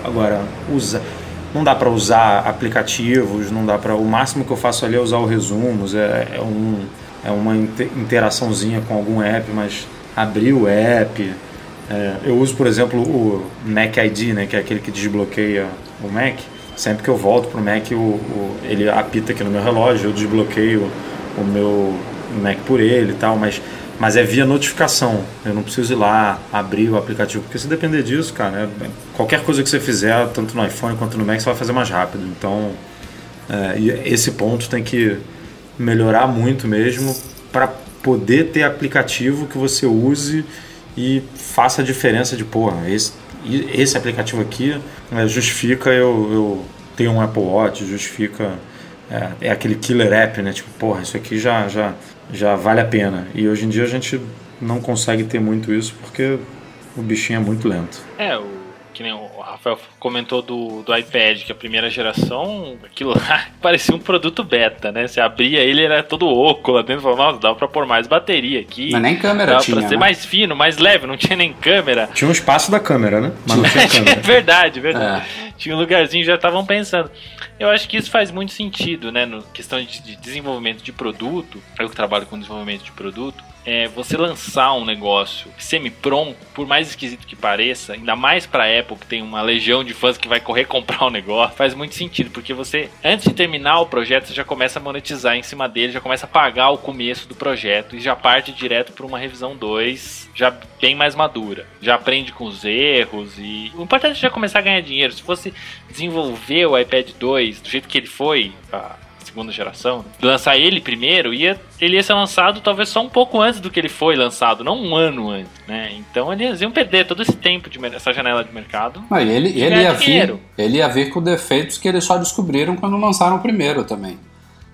Agora, usa, não dá para usar aplicativos, não dá para. O máximo que eu faço ali é usar o resumos, é, é, um, é uma interaçãozinha com algum app, mas abrir o app. É, eu uso, por exemplo, o Mac ID, né, que é aquele que desbloqueia o Mac sempre que eu volto pro Mac, o, o, ele apita aqui no meu relógio, eu desbloqueio o meu Mac por ele e tal, mas, mas é via notificação. Eu não preciso ir lá abrir o aplicativo, porque se depender disso, cara, é, qualquer coisa que você fizer, tanto no iPhone quanto no Mac, você vai fazer mais rápido. Então, é, esse ponto tem que melhorar muito mesmo para poder ter aplicativo que você use e faça a diferença de, porra, esse esse aplicativo aqui né, justifica eu, eu ter um Apple Watch, justifica é, é, aquele killer app, né? Tipo, porra, isso aqui já, já, já vale a pena. E hoje em dia a gente não consegue ter muito isso porque o bichinho é muito lento. É, o que nem o Rafael comentou do, do iPad, que a primeira geração, aquilo lá parecia um produto beta, né? Você abria ele, era todo oco lá dentro, falava, nossa, dava pra pôr mais bateria aqui. Mas nem câmera dava tinha, pra ser né? mais fino, mais leve, não tinha nem câmera. Tinha um espaço da câmera, né? Mas não tinha câmera. verdade, verdade. É. Tinha um lugarzinho, já estavam pensando. Eu acho que isso faz muito sentido, né? No questão de, de desenvolvimento de produto, eu que trabalho com desenvolvimento de produto, é, você lançar um negócio semi-pronto, por mais esquisito que pareça, ainda mais para Apple, que tem uma legião de fãs que vai correr comprar o um negócio, faz muito sentido, porque você, antes de terminar o projeto, você já começa a monetizar em cima dele, já começa a pagar o começo do projeto e já parte direto para uma revisão 2, já bem mais madura. Já aprende com os erros e. O importante é já começar a ganhar dinheiro. Se fosse desenvolver o iPad 2 do jeito que ele foi, segunda geração, lançar ele primeiro, ia, ele ia ser lançado talvez só um pouco antes do que ele foi lançado, não um ano antes, né? Então eles iam perder todo esse tempo, de, essa janela de mercado. Não, ele, ele, ia vir, ele ia vir com defeitos que eles só descobriram quando lançaram o primeiro também.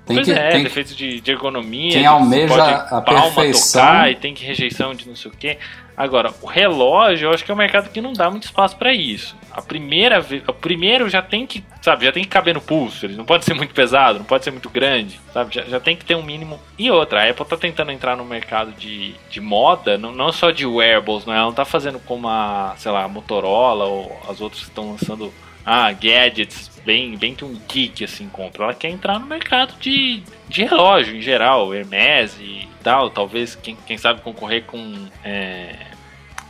Tem pois que, é, tem defeitos de, de ergonomia. Quem almeja a perfeição. Tocar, e tem que rejeição de não sei o quê. Agora, o relógio, eu acho que é um mercado que não dá muito espaço para isso. A primeira vez, o primeiro já tem que, sabe, já tem que caber no pulso. Ele não pode ser muito pesado, não pode ser muito grande, sabe? Já, já tem que ter um mínimo. E outra, a Apple tá tentando entrar no mercado de, de moda, não, não só de wearables, não é? Ela não tá fazendo como a, sei lá, a Motorola ou as outras que estão lançando ah, gadgets bem, bem que um geek assim compra. Ela quer entrar no mercado de, de relógio em geral, Hermes e tal. Talvez, quem, quem sabe, concorrer com. É,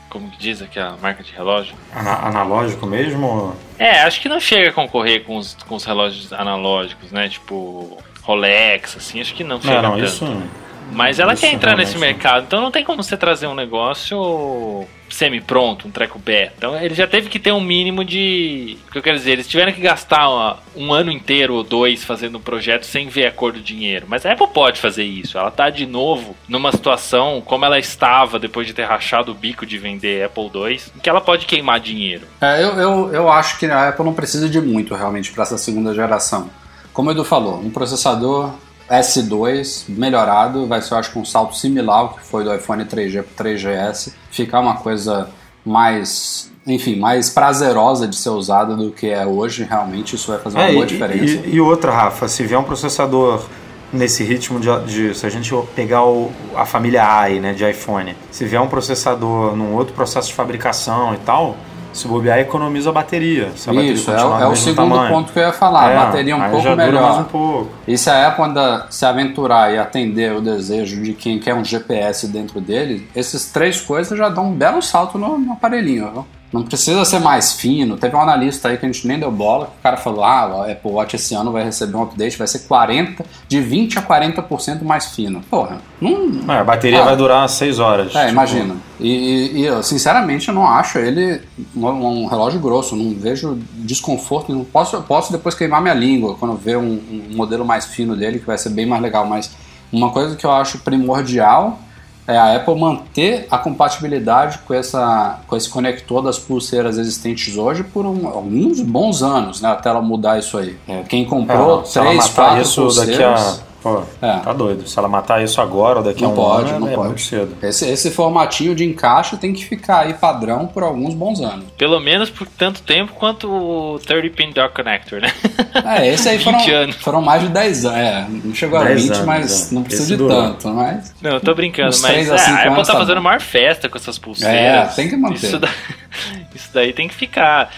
como que diz aqui a marca de relógio? Ana analógico mesmo? É, acho que não chega a concorrer com os, com os relógios analógicos, né? Tipo Rolex, assim, acho que não chega não, não, tanto. Isso, Mas ela quer entrar nesse mercado, então não tem como você trazer um negócio semi-pronto, um treco beta. Então ele já teve que ter um mínimo de. O que eu quero dizer, eles tiveram que gastar uma, um ano inteiro ou dois fazendo um projeto sem ver a cor do dinheiro. Mas a Apple pode fazer isso. Ela tá de novo numa situação como ela estava depois de ter rachado o bico de vender Apple II, em que ela pode queimar dinheiro. É, eu, eu, eu acho que a Apple não precisa de muito realmente para essa segunda geração. Como o Edu falou, um processador S2 melhorado, vai ser, eu acho que um salto similar ao que foi do iPhone 3G para 3GS, ficar uma coisa mais, enfim, mais prazerosa de ser usada do que é hoje, realmente isso vai fazer uma é, boa e, diferença. E, e, outra, Rafa, se vier um processador nesse ritmo de, de se a gente pegar o, a família AI, né, de iPhone, se vier um processador num outro processo de fabricação e tal, se bobear, economiza a bateria. Se a Isso, bateria é, é o segundo tamanho. ponto que eu ia falar. É, a bateria é um pouco melhor. Um pouco. E se a Apple anda se aventurar e atender o desejo de quem quer um GPS dentro dele, esses três coisas já dão um belo salto no, no aparelhinho. Viu? Não precisa ser mais fino. Teve um analista aí que a gente nem deu bola, que o cara falou: ah, o Apple Watch esse ano vai receber um update, vai ser 40, de 20 a 40% mais fino. Porra, não. É, a bateria ah, vai durar 6 horas. É, tipo... imagina. E, e, eu, sinceramente, eu não acho ele um, relógio grosso. Não vejo desconforto. Não posso, posso depois queimar minha língua quando ver um, um modelo mais fino dele, que vai ser bem mais legal. Mas uma coisa que eu acho primordial é a Apple manter a compatibilidade com, essa, com esse conector das pulseiras existentes hoje por um, alguns bons anos, né? Até ela mudar isso aí. É, quem comprou é, três, quatro isso pulseiras... Daqui a Pô, é. tá doido. Se ela matar isso agora ou daqui não a um pode, ano, não é, pode. muito cedo. Esse, esse formatinho de encaixe tem que ficar aí padrão por alguns bons anos. Pelo menos por tanto tempo quanto o 30-pin dock connector, né? É, esse aí foram, foram mais de 10 anos. É, não chegou a 20, anos, mas é. não precisa esse de durou. tanto. Mas... Não, eu tô brincando, mas é, a Apple tá fazendo maior festa com essas pulseiras. É, tem que manter. Isso, da... isso daí tem que ficar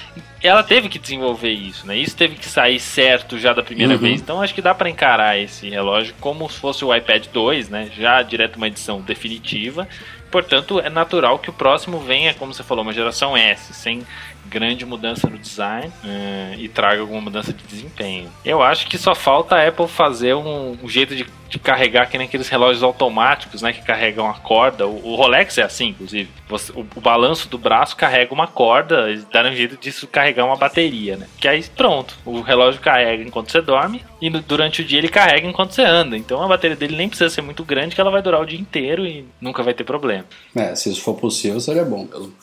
ela teve que desenvolver isso, né? Isso teve que sair certo já da primeira uhum. vez. Então acho que dá para encarar esse relógio como se fosse o iPad 2, né? Já direto uma edição definitiva. Portanto, é natural que o próximo venha, como você falou, uma geração S, sem grande mudança no design uh, e traga alguma mudança de desempenho. Eu acho que só falta a Apple fazer um, um jeito de, de, carregar que nem aqueles relógios automáticos, né, que carregam a corda. O, o Rolex é assim, inclusive. Você, o, o, balanço do braço carrega uma corda, eles deram um jeito disso carregar uma bateria, né? Que aí pronto, o relógio carrega enquanto você dorme e no, durante o dia ele carrega enquanto você anda. Então a bateria dele nem precisa ser muito grande que ela vai durar o dia inteiro e nunca vai ter problema. É, se isso for possível seria bom mesmo.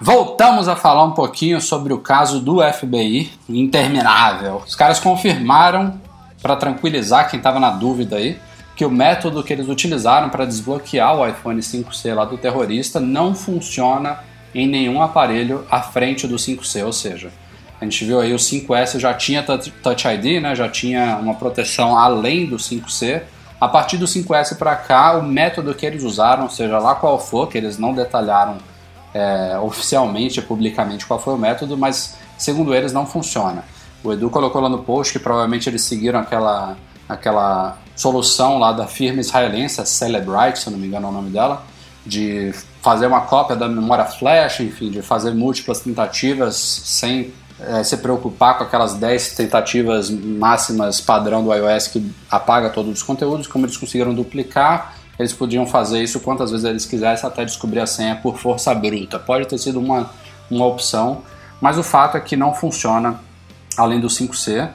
Voltamos a falar um pouquinho sobre o caso do FBI, interminável. Os caras confirmaram, para tranquilizar quem estava na dúvida aí, que o método que eles utilizaram para desbloquear o iPhone 5C lá do terrorista não funciona em nenhum aparelho à frente do 5C, ou seja, a gente viu aí o 5S já tinha Touch ID, né, já tinha uma proteção além do 5C. A partir do 5S para cá, o método que eles usaram, seja lá qual for, que eles não detalharam é, oficialmente, publicamente, qual foi o método, mas segundo eles não funciona. O Edu colocou lá no post que provavelmente eles seguiram aquela, aquela solução lá da firma israelense, a Celebrite, se não me engano é o nome dela, de fazer uma cópia da memória flash, enfim, de fazer múltiplas tentativas sem é, se preocupar com aquelas 10 tentativas máximas padrão do iOS que apaga todos os conteúdos, como eles conseguiram duplicar eles podiam fazer isso quantas vezes eles quisessem até descobrir a senha por força bruta. Pode ter sido uma, uma opção, mas o fato é que não funciona além do 5C.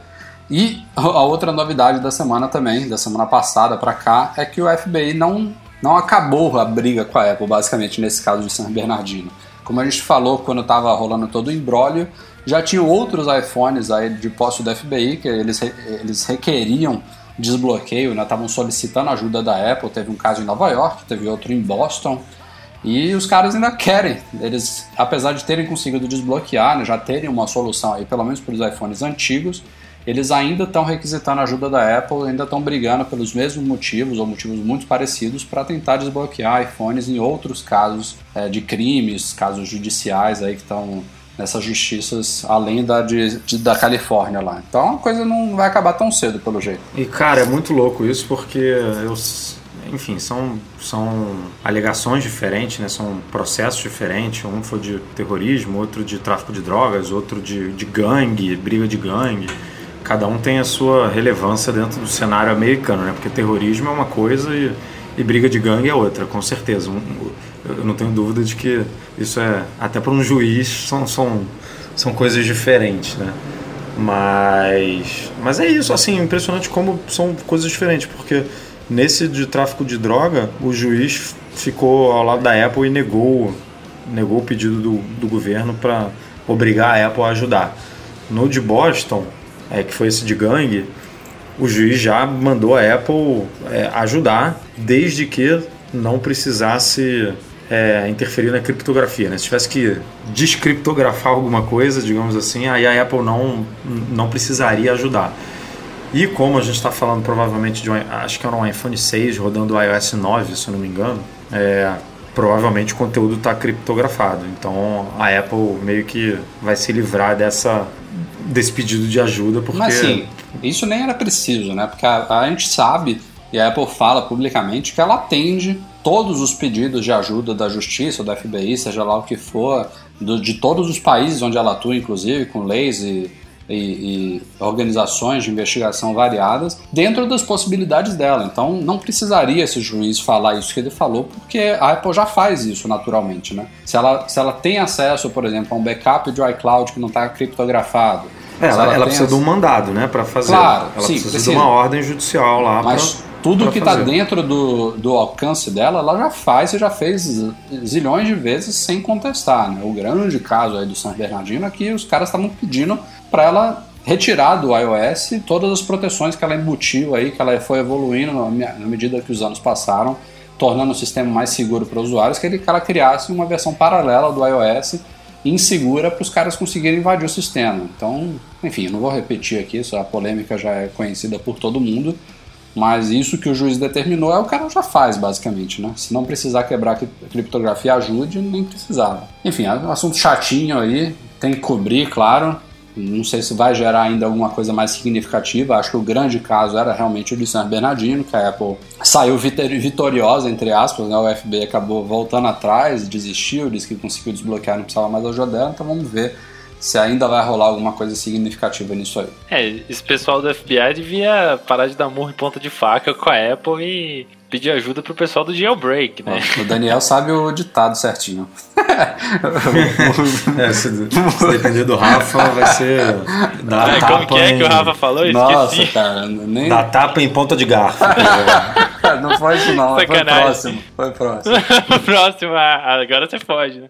E a outra novidade da semana também, da semana passada para cá, é que o FBI não, não acabou a briga com a Apple, basicamente, nesse caso de San Bernardino. Como a gente falou quando estava rolando todo o embrólio, já tinham outros iPhones aí de posse do FBI que eles, eles requeriam desbloqueio, né? estavam solicitando ajuda da Apple. Teve um caso em Nova York, teve outro em Boston. E os caras ainda querem. Eles, apesar de terem conseguido desbloquear, né, já terem uma solução aí, pelo menos para os iPhones antigos, eles ainda estão requisitando a ajuda da Apple, ainda estão brigando pelos mesmos motivos ou motivos muito parecidos para tentar desbloquear iPhones em outros casos é, de crimes, casos judiciais aí que estão nessas justiças além da de, de, da Califórnia lá. Então a coisa não vai acabar tão cedo pelo jeito. E cara, é muito louco isso porque eu enfim, são, são alegações diferentes, né? são processos diferentes. Um foi de terrorismo, outro de tráfico de drogas, outro de, de gangue, briga de gangue. Cada um tem a sua relevância dentro do cenário americano, né? porque terrorismo é uma coisa e, e briga de gangue é outra, com certeza. Eu não tenho dúvida de que isso é, até para um juiz, são, são, são coisas diferentes. Né? Mas, mas é isso, assim, impressionante como são coisas diferentes, porque Nesse de tráfico de droga, o juiz ficou ao lado da Apple e negou, negou o pedido do, do governo para obrigar a Apple a ajudar. No de Boston, é, que foi esse de gangue, o juiz já mandou a Apple é, ajudar, desde que não precisasse é, interferir na criptografia. Né? Se tivesse que descriptografar alguma coisa, digamos assim, aí a Apple não, não precisaria ajudar. E como a gente está falando provavelmente de um, acho que era um iPhone 6 rodando o iOS 9, se eu não me engano, é, provavelmente o conteúdo está criptografado. Então a Apple meio que vai se livrar dessa desse pedido de ajuda porque Mas sim, isso nem era preciso, né? Porque a, a gente sabe e a Apple fala publicamente que ela atende todos os pedidos de ajuda da justiça, da FBI, seja lá o que for, do, de todos os países onde ela atua, inclusive com leis e e, e, organizações de investigação variadas dentro das possibilidades dela. Então não precisaria esse juiz falar isso que ele falou, porque a Apple já faz isso naturalmente. Né? Se, ela, se ela tem acesso, por exemplo, a um backup de iCloud que não está criptografado. É, ela, ela, ela precisa de um mandado né, para fazer. Claro, ela sim, precisa, precisa, de uma ordem judicial lá para tudo que está dentro do, do alcance dela, ela já faz e já fez zilhões de vezes sem contestar. Né? O grande caso aí do San Bernardino é que os caras estavam pedindo para ela retirar do iOS todas as proteções que ela embutiu aí, que ela foi evoluindo na medida que os anos passaram, tornando o sistema mais seguro para os usuários, que, ele, que ela criasse uma versão paralela do iOS insegura para os caras conseguirem invadir o sistema. Então, enfim, não vou repetir aqui, a polêmica já é conhecida por todo mundo, mas isso que o juiz determinou é o cara já faz, basicamente, né? Se não precisar quebrar a criptografia, ajude, nem precisava. Enfim, é um assunto chatinho aí, tem que cobrir, claro, não sei se vai gerar ainda alguma coisa mais significativa. Acho que o grande caso era realmente o de San Bernardino, que a Apple saiu vitoriosa, entre aspas. Né? O FBI acabou voltando atrás, desistiu, disse que conseguiu desbloquear, não precisava mais ajuda dela. Então vamos ver se ainda vai rolar alguma coisa significativa nisso aí. É, esse pessoal do FBI devia parar de dar murro em ponta de faca com a Apple e pedir ajuda pro pessoal do jailbreak, né? O Daniel sabe o ditado certinho. é, se, se, depender do Rafa, vai ser. É, tapa como que é em... que o Rafa falou? Nossa, Esqueci. cara. Nem... Dar tapa em ponta de garfo. não foi isso, não. Sacanagem. Foi próximo. Foi próximo. próximo, ah, agora você pode, né?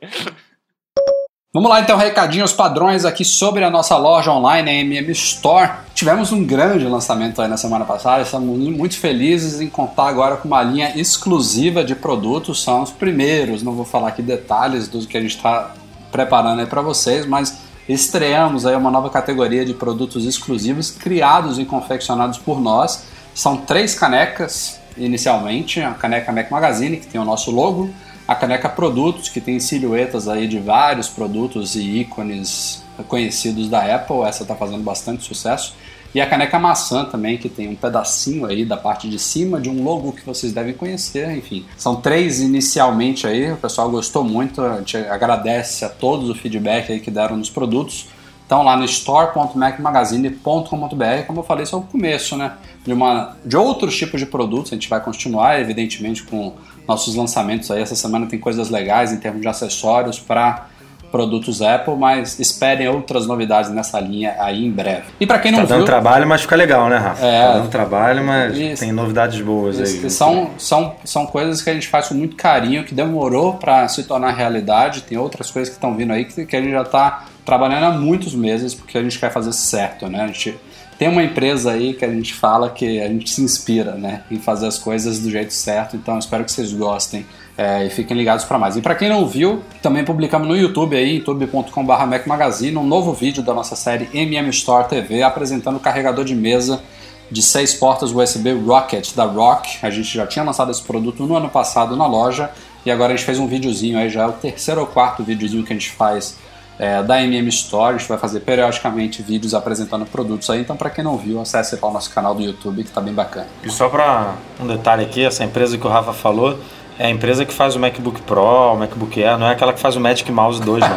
Vamos lá então, recadinhos padrões aqui sobre a nossa loja online, a MM Store. Tivemos um grande lançamento aí na semana passada, estamos muito felizes em contar agora com uma linha exclusiva de produtos, são os primeiros, não vou falar aqui detalhes do que a gente está preparando aí para vocês, mas estreamos aí uma nova categoria de produtos exclusivos criados e confeccionados por nós. São três canecas inicialmente, a caneca Mac Magazine, que tem o nosso logo, a caneca Produtos, que tem silhuetas aí de vários produtos e ícones conhecidos da Apple, essa está fazendo bastante sucesso. E a caneca maçã também, que tem um pedacinho aí da parte de cima de um logo que vocês devem conhecer, enfim. São três inicialmente aí, o pessoal gostou muito, a gente agradece a todos o feedback aí que deram nos produtos. Então lá no store.macmagazine.com.br, como eu falei, isso é o começo, né? De, uma, de outros tipos de produtos, a gente vai continuar, evidentemente, com nossos lançamentos aí. Essa semana tem coisas legais em termos de acessórios para produtos Apple, mas esperem outras novidades nessa linha aí em breve. E para quem não Tá viu, dando trabalho, mas fica legal, né, Rafa? É. Tá dando trabalho, mas Isso. tem novidades boas aí. São, são, são coisas que a gente faz com muito carinho, que demorou para se tornar realidade. Tem outras coisas que estão vindo aí que, que a gente já está trabalhando há muitos meses, porque a gente quer fazer certo, né? A gente tem uma empresa aí que a gente fala que a gente se inspira, né, em fazer as coisas do jeito certo. Então, espero que vocês gostem é, e fiquem ligados para mais. E para quem não viu, também publicamos no YouTube aí, youtube.com.br Mac Magazine, um novo vídeo da nossa série MM Store TV apresentando o carregador de mesa de seis portas USB Rocket da Rock. A gente já tinha lançado esse produto no ano passado na loja e agora a gente fez um videozinho aí, já é o terceiro ou quarto videozinho que a gente faz é, da MM Store. A gente vai fazer periodicamente vídeos apresentando produtos aí. Então, para quem não viu, acesse lá o nosso canal do YouTube que tá bem bacana. E só para um detalhe aqui, essa empresa que o Rafa falou é a empresa que faz o MacBook Pro, o MacBook Air, não é aquela que faz o Magic Mouse 2, não.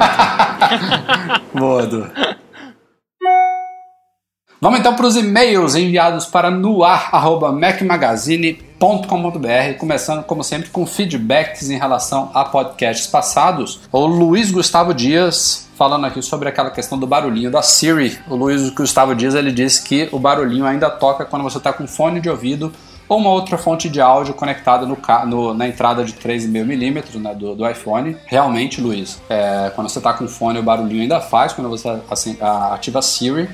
Boa, Edu. Vamos então para os e-mails enviados para noar.macmagazine.com.br, começando como sempre com feedbacks em relação a podcasts passados. O Luiz Gustavo Dias falando aqui sobre aquela questão do barulhinho da Siri. O Luiz Gustavo Dias ele disse que o barulhinho ainda toca quando você está com fone de ouvido ou uma outra fonte de áudio conectada no, no, na entrada de 3,5mm né, do, do, iPhone. Realmente, Luiz, é, quando você está com fone, o barulhinho ainda faz quando você assim, ativa a Siri.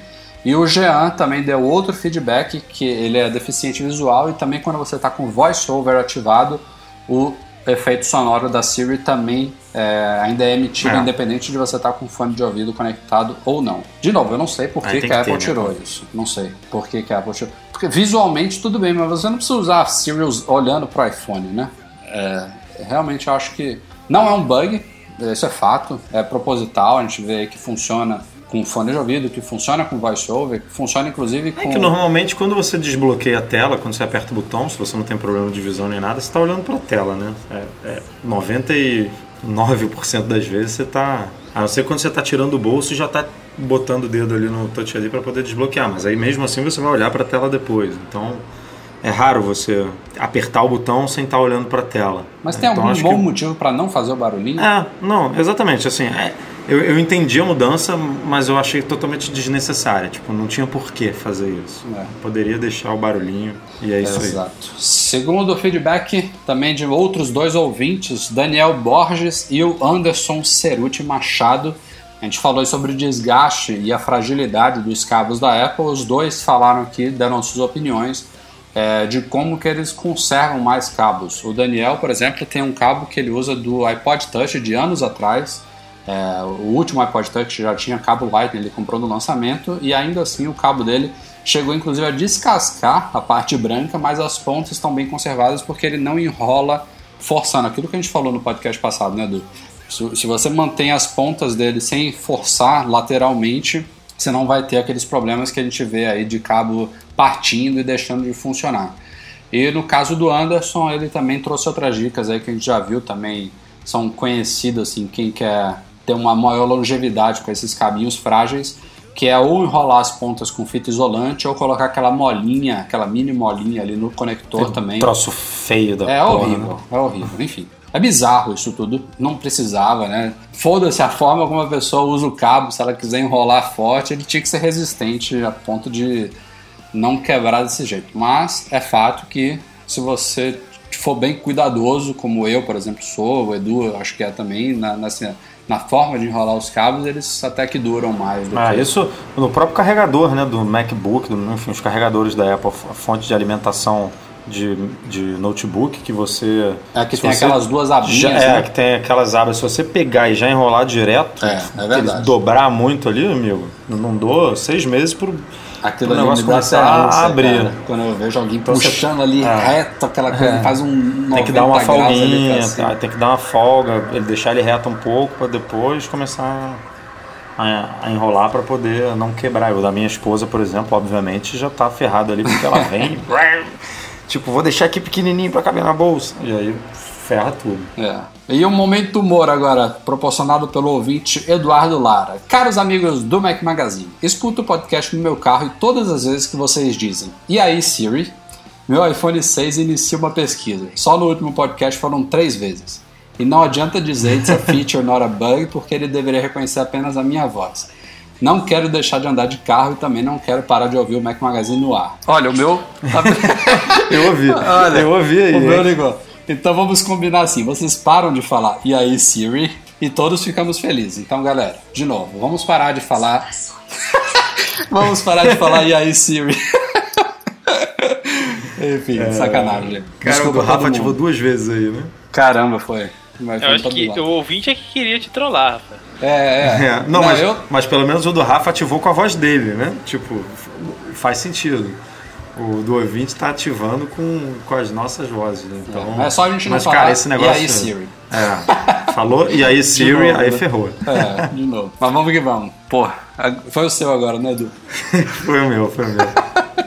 E o Jean também deu outro feedback que ele é deficiente visual e também quando você está com VoiceOver ativado, o efeito sonoro da Siri também é, ainda é emitido, é. independente de você estar tá com fone de ouvido conectado ou não. De novo, eu não sei por que, que, que a Apple ter, tirou né? isso. Não sei por que, que a Apple tirou. Porque visualmente tudo bem, mas você não precisa usar a Siri olhando para o iPhone, né? É, realmente eu acho que não é um bug, isso é fato, é proposital, a gente vê que funciona com fone de ouvido, que funciona com voiceover, que funciona inclusive com. É que normalmente quando você desbloqueia a tela, quando você aperta o botão, se você não tem problema de visão nem nada, você está olhando para a tela, né? É, é 99% das vezes você está. A não ser quando você está tirando o bolso e já está botando o dedo ali no touch ali para poder desbloquear, mas aí mesmo assim você vai olhar para a tela depois. Então é raro você apertar o botão sem estar olhando para a tela. Mas tem então, algum bom que... motivo para não fazer o barulhinho? É, não, exatamente. Assim, é, eu, eu entendi a mudança, mas eu achei totalmente desnecessária. Tipo, não tinha por que fazer isso. É. Poderia deixar o barulhinho e é isso Exato. aí. Exato. Segundo o feedback também de outros dois ouvintes, Daniel Borges e o Anderson Ceruti Machado. A gente falou sobre o desgaste e a fragilidade dos cabos da Apple. Os dois falaram aqui, deram suas opiniões é, de como que eles conservam mais cabos. O Daniel, por exemplo, tem um cabo que ele usa do iPod Touch de anos atrás. É, o último iPod Touch já tinha cabo Lightning, ele comprou no lançamento e ainda assim o cabo dele chegou inclusive a descascar a parte branca, mas as pontas estão bem conservadas porque ele não enrola forçando. Aquilo que a gente falou no podcast passado, né, Edu? Se, você mantém as pontas dele sem forçar lateralmente, você não vai ter aqueles problemas que a gente vê aí de cabo partindo e deixando de funcionar. E no caso do Anderson, ele também trouxe outras dicas aí que a gente já viu também, são conhecidas assim, quem quer ter uma maior longevidade com esses cabinhos frágeis, que é ou enrolar as pontas com fita isolante ou colocar aquela molinha, aquela mini molinha ali no conector Tem também. troço feio da É porra, horrível, né? é horrível, enfim. É bizarro isso tudo, não precisava, né? Foda-se a forma como a pessoa usa o cabo, se ela quiser enrolar forte, ele tinha que ser resistente a ponto de não quebrar desse jeito. Mas é fato que se você for bem cuidadoso, como eu, por exemplo, sou, o Edu, acho que é também, na, na, na forma de enrolar os cabos, eles até que duram mais. Do Ah, que... isso no próprio carregador, né, do MacBook, do, enfim, os carregadores da Apple, a fonte de alimentação de, de notebook que você É que tem aquelas duas abinhas, já, é né? que tem aquelas abas. Se você pegar e já enrolar direto, É, é dobrar muito ali, amigo, não dou seis meses pro Aquilo o ali negócio me dá essa ânsia, a abrir. cara. Quando eu vejo alguém puxando ali É. reto, aquela coisa, É. faz um Tem que dar uma 90 graus ali folguinha, tá? tem que dar uma folga, ele deixar ele reto um pouco para depois começar a, a enrolar para poder não quebrar. O da minha esposa, por exemplo, obviamente já tá ferrado ali porque ela vem. tipo, vou deixar aqui pequenininho para caber na bolsa. E aí ferra tudo. É. E um momento humor agora, proporcionado pelo ouvinte Eduardo Lara. Caros amigos do Mac Magazine, escuto o podcast no meu carro e todas as vezes que vocês dizem. E aí, Siri? Meu iPhone 6 inicia uma pesquisa. Só no último podcast foram três vezes. E não adianta dizer it's a feature, not a bug, porque ele deveria reconhecer apenas a minha voz. Não quero deixar de andar de carro e também não quero parar de ouvir o Mac Magazine no ar. Olha, o meu. tá- Eu ouvi. Olha, eu ouvi aí. O meu ligou. Então vamos combinar assim: vocês param de falar e aí, Siri, e todos ficamos felizes. Então, galera, de novo, vamos parar de falar. vamos parar de falar e aí, Siri. Enfim, sacanagem. Cara, o Rafa ativou duas vezes aí, né? Caramba, foi. Mas Eu acho que lado. o ouvinte é que queria te trollar, Rafa. É, é. É, não, mas, eu. mas pelo menos o do Rafa ativou com a voz dele, né? Tipo, faz sentido. O do ouvinte tá ativando com, com as nossas vozes, né? Então, É só a gente não mas, falar, cara, esse negócio. e aí, Siri? É. Falou, e aí, Siri, novo, aí né? ferrou. É, de novo. Mas vamos que vamos. Porra, foi o seu agora, né, Edu? Foi o meu, foi o meu.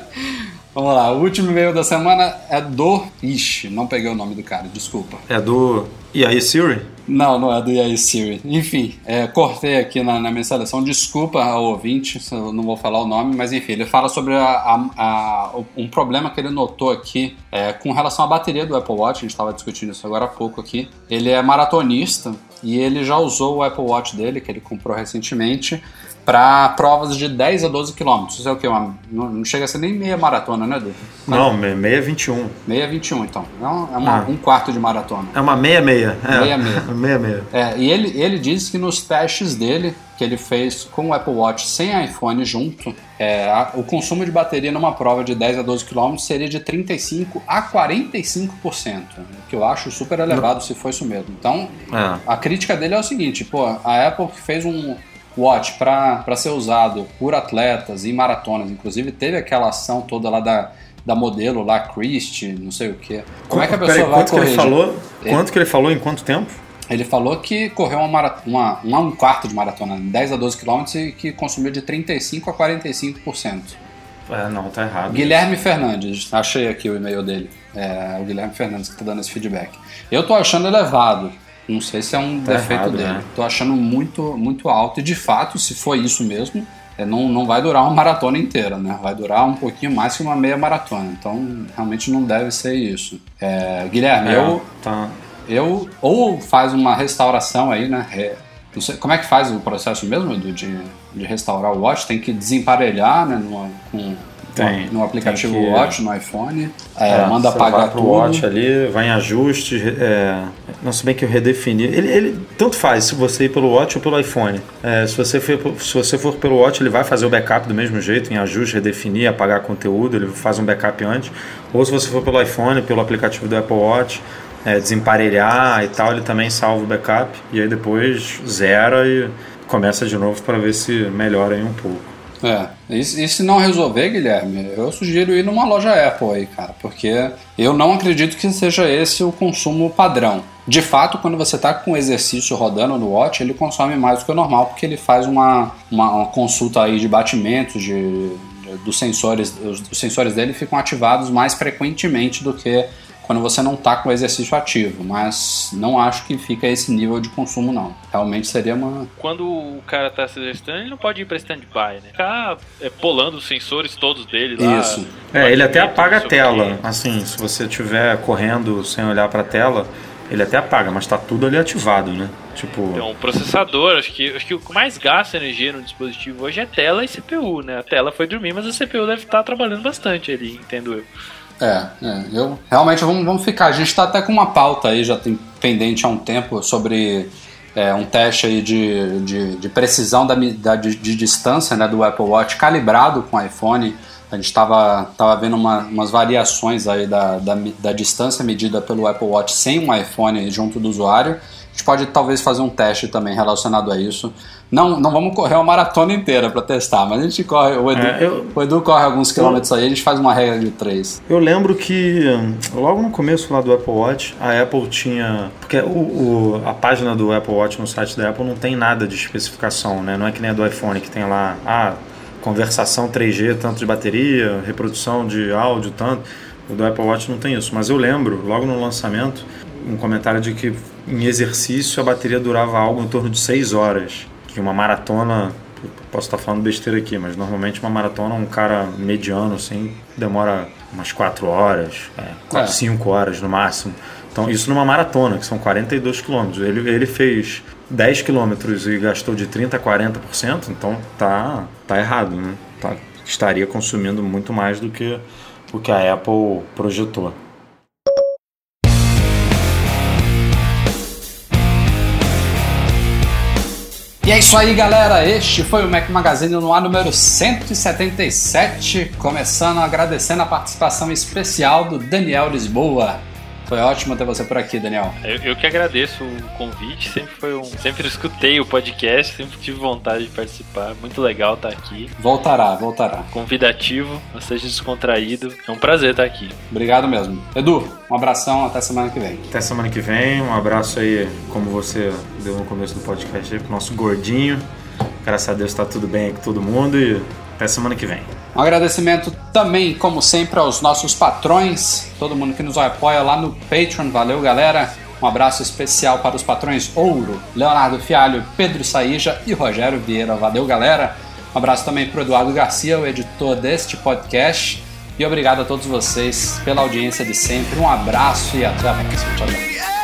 Vamos lá, o último e-mail da semana é do. Ixi, não peguei o nome do cara, desculpa. É do. E aí, Siri? Não, não é do EA Siri. Enfim, é, cortei aqui na, na minha seleção. Desculpa ao ouvinte, eu não vou falar o nome, mas enfim, ele fala sobre a- a- a- um problema que ele notou aqui é, com relação à bateria do Apple Watch. A gente estava discutindo isso agora há pouco aqui. Ele é maratonista e ele já usou o Apple Watch dele, que ele comprou recentemente, para provas de 10 a 12 quilômetros. Isso é o que? Uma, não, não chega a ser nem meia maratona, né, Edu? Não, me- meia 21. Meia 21, então. É, um- é uma- Ah. um quarto de maratona. É uma meia meia. É. Meia meia. meia meia. É, e ele, ele disse que nos testes dele, que ele fez com o Apple Watch sem iPhone junto, é, a- o consumo de bateria numa prova de 10 a 12 km seria de 35% a 45%, que eu acho super elevado se for isso mesmo. Então, É. a crítica dele é o seguinte, pô, a Apple fez um watch para ser usado por atletas e maratonas, inclusive teve aquela ação toda lá da, da modelo lá, Christie, não sei o que. Como é que a pessoa Peraí, vai quanto que ele correr? falou? Ele- Quanto que ele falou em quanto tempo? Ele falou que correu uma, mara- uma, um quarto de maratona, 10 a 12 km e que consumiu de 35% a 45%. É, não, tá errado. Guilherme Fernandes, achei aqui o e-mail dele. É o Guilherme Fernandes que tá dando esse feedback. Eu tô achando elevado. Não sei se é um Tá defeito errado, dele. né? Tô achando muito, muito alto. E de fato, se for isso mesmo, é, não, não vai durar uma maratona inteira, né? Vai durar um pouquinho mais que uma meia maratona. Então, realmente não deve ser isso. É, Guilherme, É, eu, tá. eu ou faz uma restauração aí, né? re- sei, como é que faz o processo mesmo, Edu, de, de restaurar o Watch? Tem que desemparelhar, né? No, com, Tem, no aplicativo tem que- Watch, no iPhone. É, É, manda apagar vai pro tudo. watch ali, vai em ajuste, é, não se bem que eu redefini. Ele, ele tanto faz se você ir pelo watch ou pelo iPhone. É, se, você for, se você for pelo watch, ele vai fazer o backup do mesmo jeito, em ajuste, redefinir, apagar conteúdo, ele faz um backup antes. Ou se você for pelo iPhone, pelo aplicativo do Apple Watch, é, desemparelhar e tal, ele também salva o backup e aí depois zera e começa de novo para ver se melhora aí um pouco. É, e, e se não resolver, Guilherme, eu sugiro ir numa loja Apple aí, cara, porque eu não acredito que seja esse o consumo padrão. De fato, quando você está com o exercício rodando no Watch, ele consome mais do que o normal, porque ele faz uma, uma, uma consulta aí de batimentos, de, de- dos sensores, os, os sensores dele ficam ativados mais frequentemente do que quando você não está com o exercício ativo, mas não acho que fica esse nível de consumo não. Realmente seria uma, Quando o cara tá se exercitando, ele não pode ir pra stand-by, né? Ficar é, polando os sensores todos dele lá. Isso. É, ele até apaga a tela. Assim, se você estiver correndo sem olhar para a tela, ele até apaga, mas tá tudo ali ativado, né? Tipo, Então, o processador, acho que, acho que o que mais gasta energia no dispositivo hoje é tela e CPU, né? A tela foi dormir, mas a CPU deve estar trabalhando bastante ali, entendo eu. É, é, eu realmente vamos, vamos ficar. A gente está até com uma pauta aí, já tem pendente há um tempo, sobre é, um teste aí de, de, de precisão da, da- de, de distância né, do Apple Watch calibrado com iPhone. A gente estava tava vendo uma- umas variações aí da, da, da distância medida pelo Apple Watch sem um iPhone junto do usuário. A gente pode talvez fazer um teste também relacionado a isso. Não, não vamos correr uma maratona inteira para testar, mas a gente corre. O Edu, É, eu- o Edu corre alguns quilômetros aí, a gente faz uma regra de três. eu lembro que logo no começo lá do Apple Watch, a Apple tinha. Porque o, o- a página do Apple Watch no site da Apple não tem nada de especificação, né? Não é que nem a do iPhone, que tem lá. Ah, conversação 3G, tanto de bateria, reprodução de áudio, tanto. O do Apple Watch não tem isso. Mas eu lembro, logo no lançamento, um comentário de que em exercício a bateria durava algo em torno de 6 horas. Que uma maratona, posso estar falando besteira aqui, mas normalmente uma maratona, um cara mediano assim, demora umas 4 horas, 4, É. 5 horas no máximo. Então, isso numa maratona, que são 42 quilômetros. Ele, ele fez 10 quilômetros e gastou de 30% a 40%, então tá, tá errado, né? Tá, estaria consumindo muito mais do que o que a Apple projetou. E é isso aí, galera. Este foi o Mac Magazine no ar número 177. Começando agradecendo a participação especial do Daniel Lisboa. Foi ótimo ter você por aqui, Daniel. Eu, eu, que agradeço o convite, sempre foi um. Sempre escutei o podcast, sempre tive vontade de participar. Muito legal estar aqui. Voltará, voltará. Convidativo, seja descontraído. É um prazer estar aqui. Obrigado mesmo. Edu, um abração, até semana que vem. Até semana que vem, um abraço aí, como você deu no começo do podcast aí, pro nosso gordinho. Graças a Deus está tudo bem aí com todo mundo e até semana que vem. Um agradecimento também, como sempre, aos nossos patrões, todo mundo que nos apoia lá no Patreon. Valeu, galera. Um abraço especial para os patrões Ouro, Leonardo Fialho, Pedro Saíja e Rogério Vieira. Valeu, galera. Um abraço também para o Eduardo Garcia, o editor deste podcast. E obrigado a todos vocês pela audiência de sempre. Um abraço e até a próxima. Tchau, tchau.